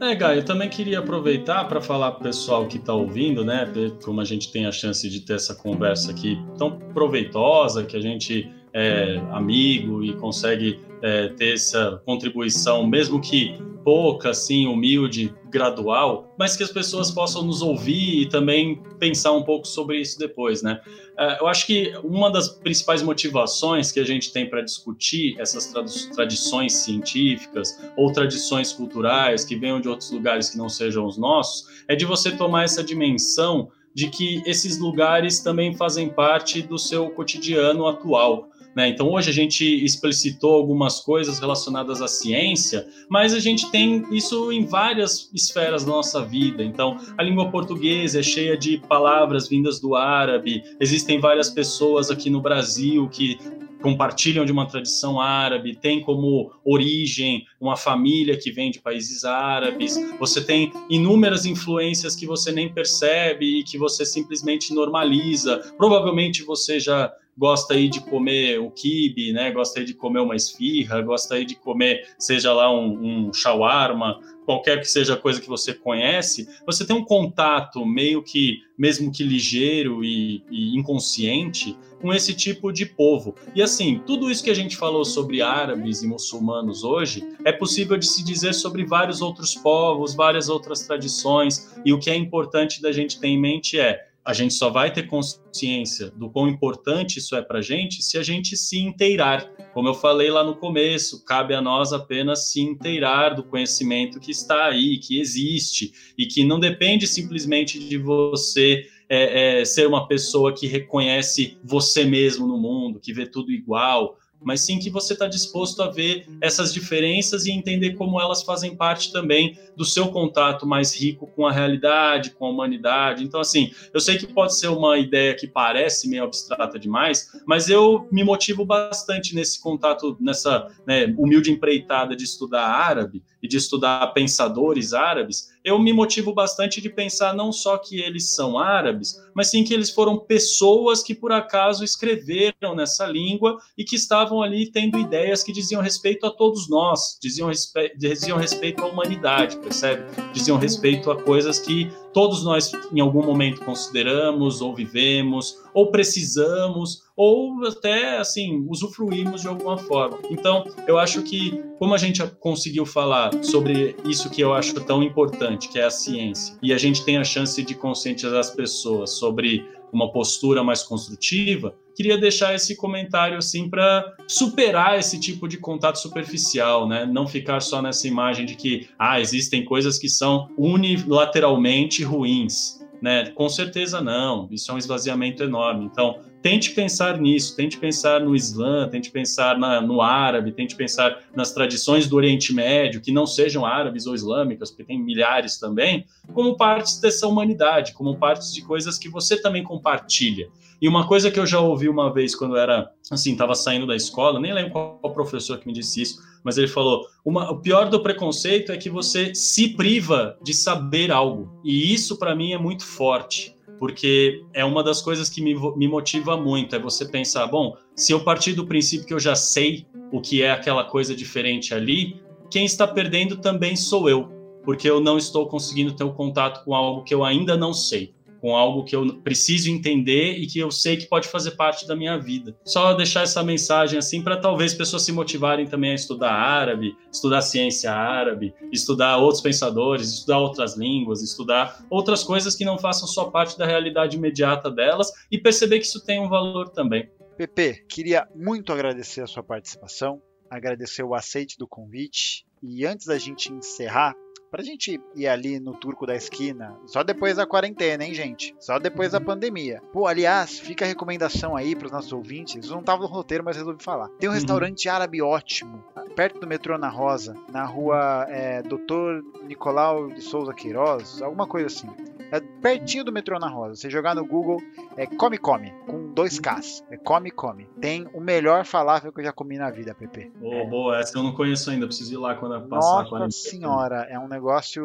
É, Gai, eu também queria aproveitar para falar para o pessoal que está ouvindo, né? Como a gente tem a chance de ter essa conversa aqui tão proveitosa, que a gente é amigo e consegue é, ter essa contribuição, mesmo que pouca, assim, humilde, gradual, mas que as pessoas possam nos ouvir e também pensar um pouco sobre isso depois, né? É, eu acho que uma das principais motivações que a gente tem para discutir essas tradições científicas ou tradições culturais que venham de outros lugares que não sejam os nossos é de você tomar essa dimensão de que esses lugares também fazem parte do seu cotidiano atual. Né? Então, hoje a gente explicitou algumas coisas relacionadas à ciência, mas a gente tem isso em várias esferas da nossa vida. Então, a língua portuguesa é cheia de palavras vindas do árabe, existem várias pessoas aqui no Brasil que compartilham de uma tradição árabe, tem como origem uma família que vem de países árabes, você tem inúmeras influências que você nem percebe e que você simplesmente normaliza. Provavelmente você já gosta aí de comer o kibe, né? Gosta aí de comer uma esfirra, gosta aí de comer, seja lá um, um shawarma, qualquer que seja a coisa que você conhece, você tem um contato meio que, mesmo que ligeiro e, e inconsciente, com esse tipo de povo. E assim, tudo isso que a gente falou sobre árabes e muçulmanos hoje é possível de se dizer sobre vários outros povos, várias outras tradições, e o que é importante da gente ter em mente é a gente só vai ter consciência do quão importante isso é para a gente se a gente se inteirar. Como eu falei lá no começo, cabe a nós apenas se inteirar do conhecimento que está aí, que existe, e que não depende simplesmente de você é, é, ser uma pessoa que reconhece você mesmo no mundo, que vê tudo igual, mas sim que você está disposto a ver essas diferenças e entender como elas fazem parte também do seu contato mais rico com a realidade, com a humanidade. Então, assim, eu sei que pode ser uma ideia que parece meio abstrata demais, mas eu me motivo bastante nesse contato, nessa né, humilde empreitada de estudar árabe e de estudar pensadores árabes, eu me motivo bastante de pensar não só que eles são árabes, mas sim que eles foram pessoas que por acaso escreveram nessa língua e que estavam ali tendo ideias que diziam respeito a todos nós, diziam, respe diziam respeito à humanidade, percebe? Diziam respeito a coisas que todos nós em algum momento consideramos ou vivemos ou precisamos ou até assim usufruímos de alguma forma. Então, eu acho que como a gente conseguiu falar sobre isso que eu acho tão importante, que é a ciência, e a gente tem a chance de conscientizar as pessoas sobre uma postura mais construtiva, queria deixar esse comentário assim para superar esse tipo de contato superficial, né? Não ficar só nessa imagem de que ah, existem coisas que são unilateralmente ruins, né? Com certeza não. Isso é um esvaziamento enorme. Então, tente pensar nisso, tente pensar no Islã, tente pensar na, no árabe, tente pensar nas tradições do Oriente Médio, que não sejam árabes ou islâmicas, porque tem milhares também, como partes dessa humanidade, como partes de coisas que você também compartilha. E uma coisa que eu já ouvi uma vez quando era, assim, estava saindo da escola, nem lembro qual professor que me disse isso, mas ele falou: uma, o pior do preconceito é que você se priva de saber algo. E isso, para mim, é muito forte porque é uma das coisas que me, me motiva muito, é você pensar, bom, se eu partir do princípio que eu já sei o que é aquela coisa diferente ali, quem está perdendo também sou eu, porque eu não estou conseguindo ter um contato com algo que eu ainda não sei com algo que eu preciso entender e que eu sei que pode fazer parte da minha vida. Só deixar essa mensagem assim para talvez pessoas se motivarem também a estudar árabe, estudar ciência árabe, estudar outros pensadores, estudar outras línguas, estudar outras coisas que não façam só parte da realidade imediata delas e perceber que isso tem um valor também. Pepe, queria muito agradecer a sua participação, agradecer o aceite do convite e antes da gente encerrar, Pra gente ir ali no turco da esquina, só depois da quarentena, hein, gente? Só depois da uhum. pandemia. Pô, aliás, fica a recomendação aí pros nossos ouvintes. Não tava no roteiro, mas resolvi falar. Tem um uhum. restaurante árabe ótimo, perto do metrô na Rosa, na rua é, Doutor Nicolau de Souza Queiroz, alguma coisa assim. É pertinho do metrô na Rosa. Você jogar no Google, é Come Come, com dois Ks. É Come Come. Tem o melhor falafel que eu já comi na vida, Pepe. Oh, é. Boa, essa eu não conheço ainda. Preciso ir lá quando eu passar. Nossa senhora, é um negócio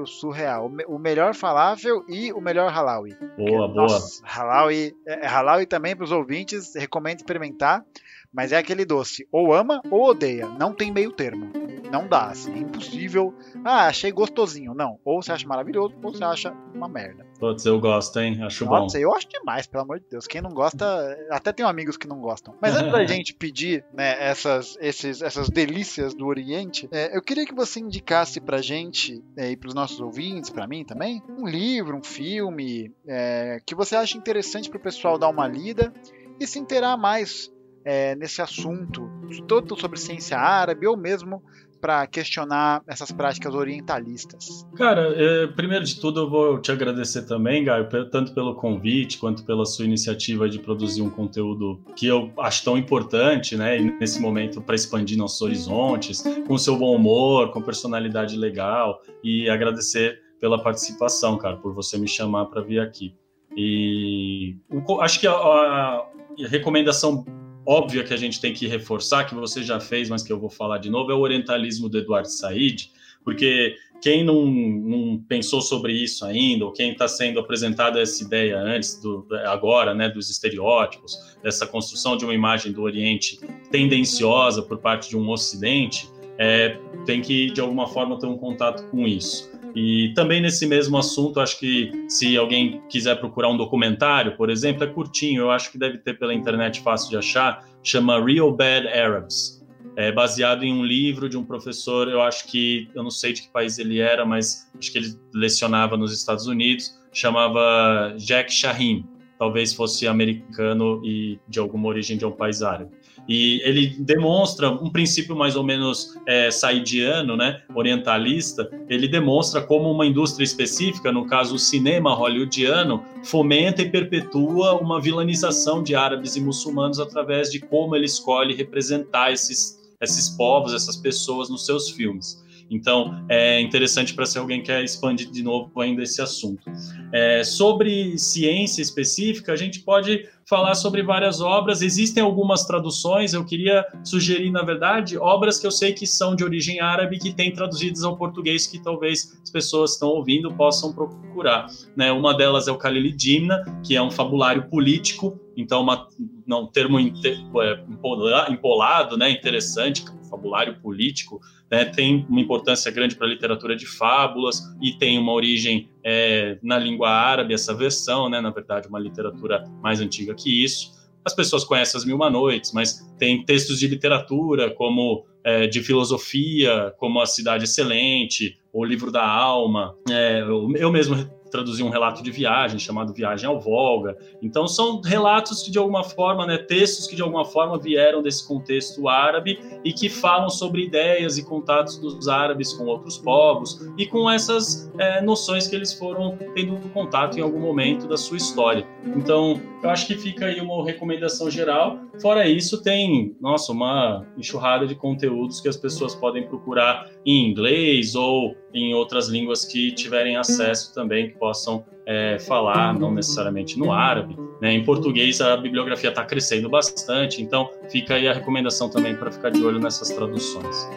surreal. O, melhor falafel e o melhor halawi. Boa, boa. Nossa, halawi, é, é halawi também para os ouvintes. Recomendo experimentar. Mas é aquele doce, ou ama ou odeia, não tem meio termo. Não dá, assim, é impossível. Ah, achei gostosinho. Não, ou você acha maravilhoso, ou você acha uma merda. Putz, eu gosto, hein? Acho Nossa, bom. eu acho demais, pelo amor de Deus. Quem não gosta, até tenho amigos que não gostam. Mas antes da gente pedir né, essas, esses, essas delícias do Oriente, é, eu queria que você indicasse pra gente é, e pros nossos ouvintes, pra mim também, um livro, um filme é, que você acha interessante pro pessoal dar uma lida e se inteirar mais é, nesse assunto, tanto sobre ciência árabe ou mesmo para questionar essas práticas orientalistas? Cara, é, primeiro de tudo eu vou te agradecer também, Gaio, tanto pelo convite quanto pela sua iniciativa de produzir um conteúdo que eu acho tão importante, né, nesse momento para expandir nossos horizontes, com seu bom humor, com personalidade legal e agradecer pela participação, cara, por você me chamar para vir aqui. E acho que a, a recomendação óbvia que a gente tem que reforçar, que você já fez, mas que eu vou falar de novo, é o orientalismo do Eduardo Said, porque quem não, não pensou sobre isso ainda, ou quem está sendo apresentado essa ideia antes, do, agora, né, dos estereótipos, dessa construção de uma imagem do Oriente tendenciosa por parte de um Ocidente, é, tem que, de alguma forma, ter um contato com isso. E também nesse mesmo assunto, acho que se alguém quiser procurar um documentário, por exemplo, é curtinho, eu acho que deve ter pela internet fácil de achar, chama Real Bad Arabs. É baseado em um livro de um professor, eu acho que, eu não sei de que país ele era, mas acho que ele lecionava nos Estados Unidos, chamava Jack Shaheen, talvez fosse americano e de alguma origem de um país árabe. E ele demonstra um princípio mais ou menos é, saidiano, né, orientalista. Ele demonstra como uma indústria específica, no caso o cinema hollywoodiano, fomenta e perpetua uma vilanização de árabes e muçulmanos através de como ele escolhe representar esses, esses povos, essas pessoas nos seus filmes. Então, é interessante para se alguém quer expandir de novo ainda esse assunto. É, sobre ciência específica, a gente pode falar sobre várias obras. Existem algumas traduções, eu queria sugerir, na verdade, obras que eu sei que são de origem árabe, que têm traduzidas ao português, que talvez as pessoas estão ouvindo possam procurar. Né? Uma delas é o Khalil Dimna, que é um fabulário político, então, uma, não, um termo é, empolado, né, interessante, fabulário político, né, tem uma importância grande para a literatura de fábulas e tem uma origem é, na língua árabe, essa versão, né, na verdade, uma literatura mais antiga que isso. As pessoas conhecem As Mil Uma Noites, mas tem textos de literatura, como é, de filosofia, como A Cidade Excelente, O Livro da Alma. É, eu mesmo traduzir um relato de viagem chamado Viagem ao Volga. Então são relatos que de alguma forma, né, textos que de alguma forma vieram desse contexto árabe e que falam sobre ideias e contatos dos árabes com outros povos e com essas é, noções que eles foram tendo contato em algum momento da sua história. Então eu acho que fica aí uma recomendação geral. Fora isso, tem, nossa, uma enxurrada de conteúdos que as pessoas podem procurar em inglês ou em outras línguas que tiverem acesso também, que possam é, falar, não necessariamente no árabe. Né? Em português, a bibliografia está crescendo bastante, então fica aí a recomendação também para ficar de olho nessas traduções.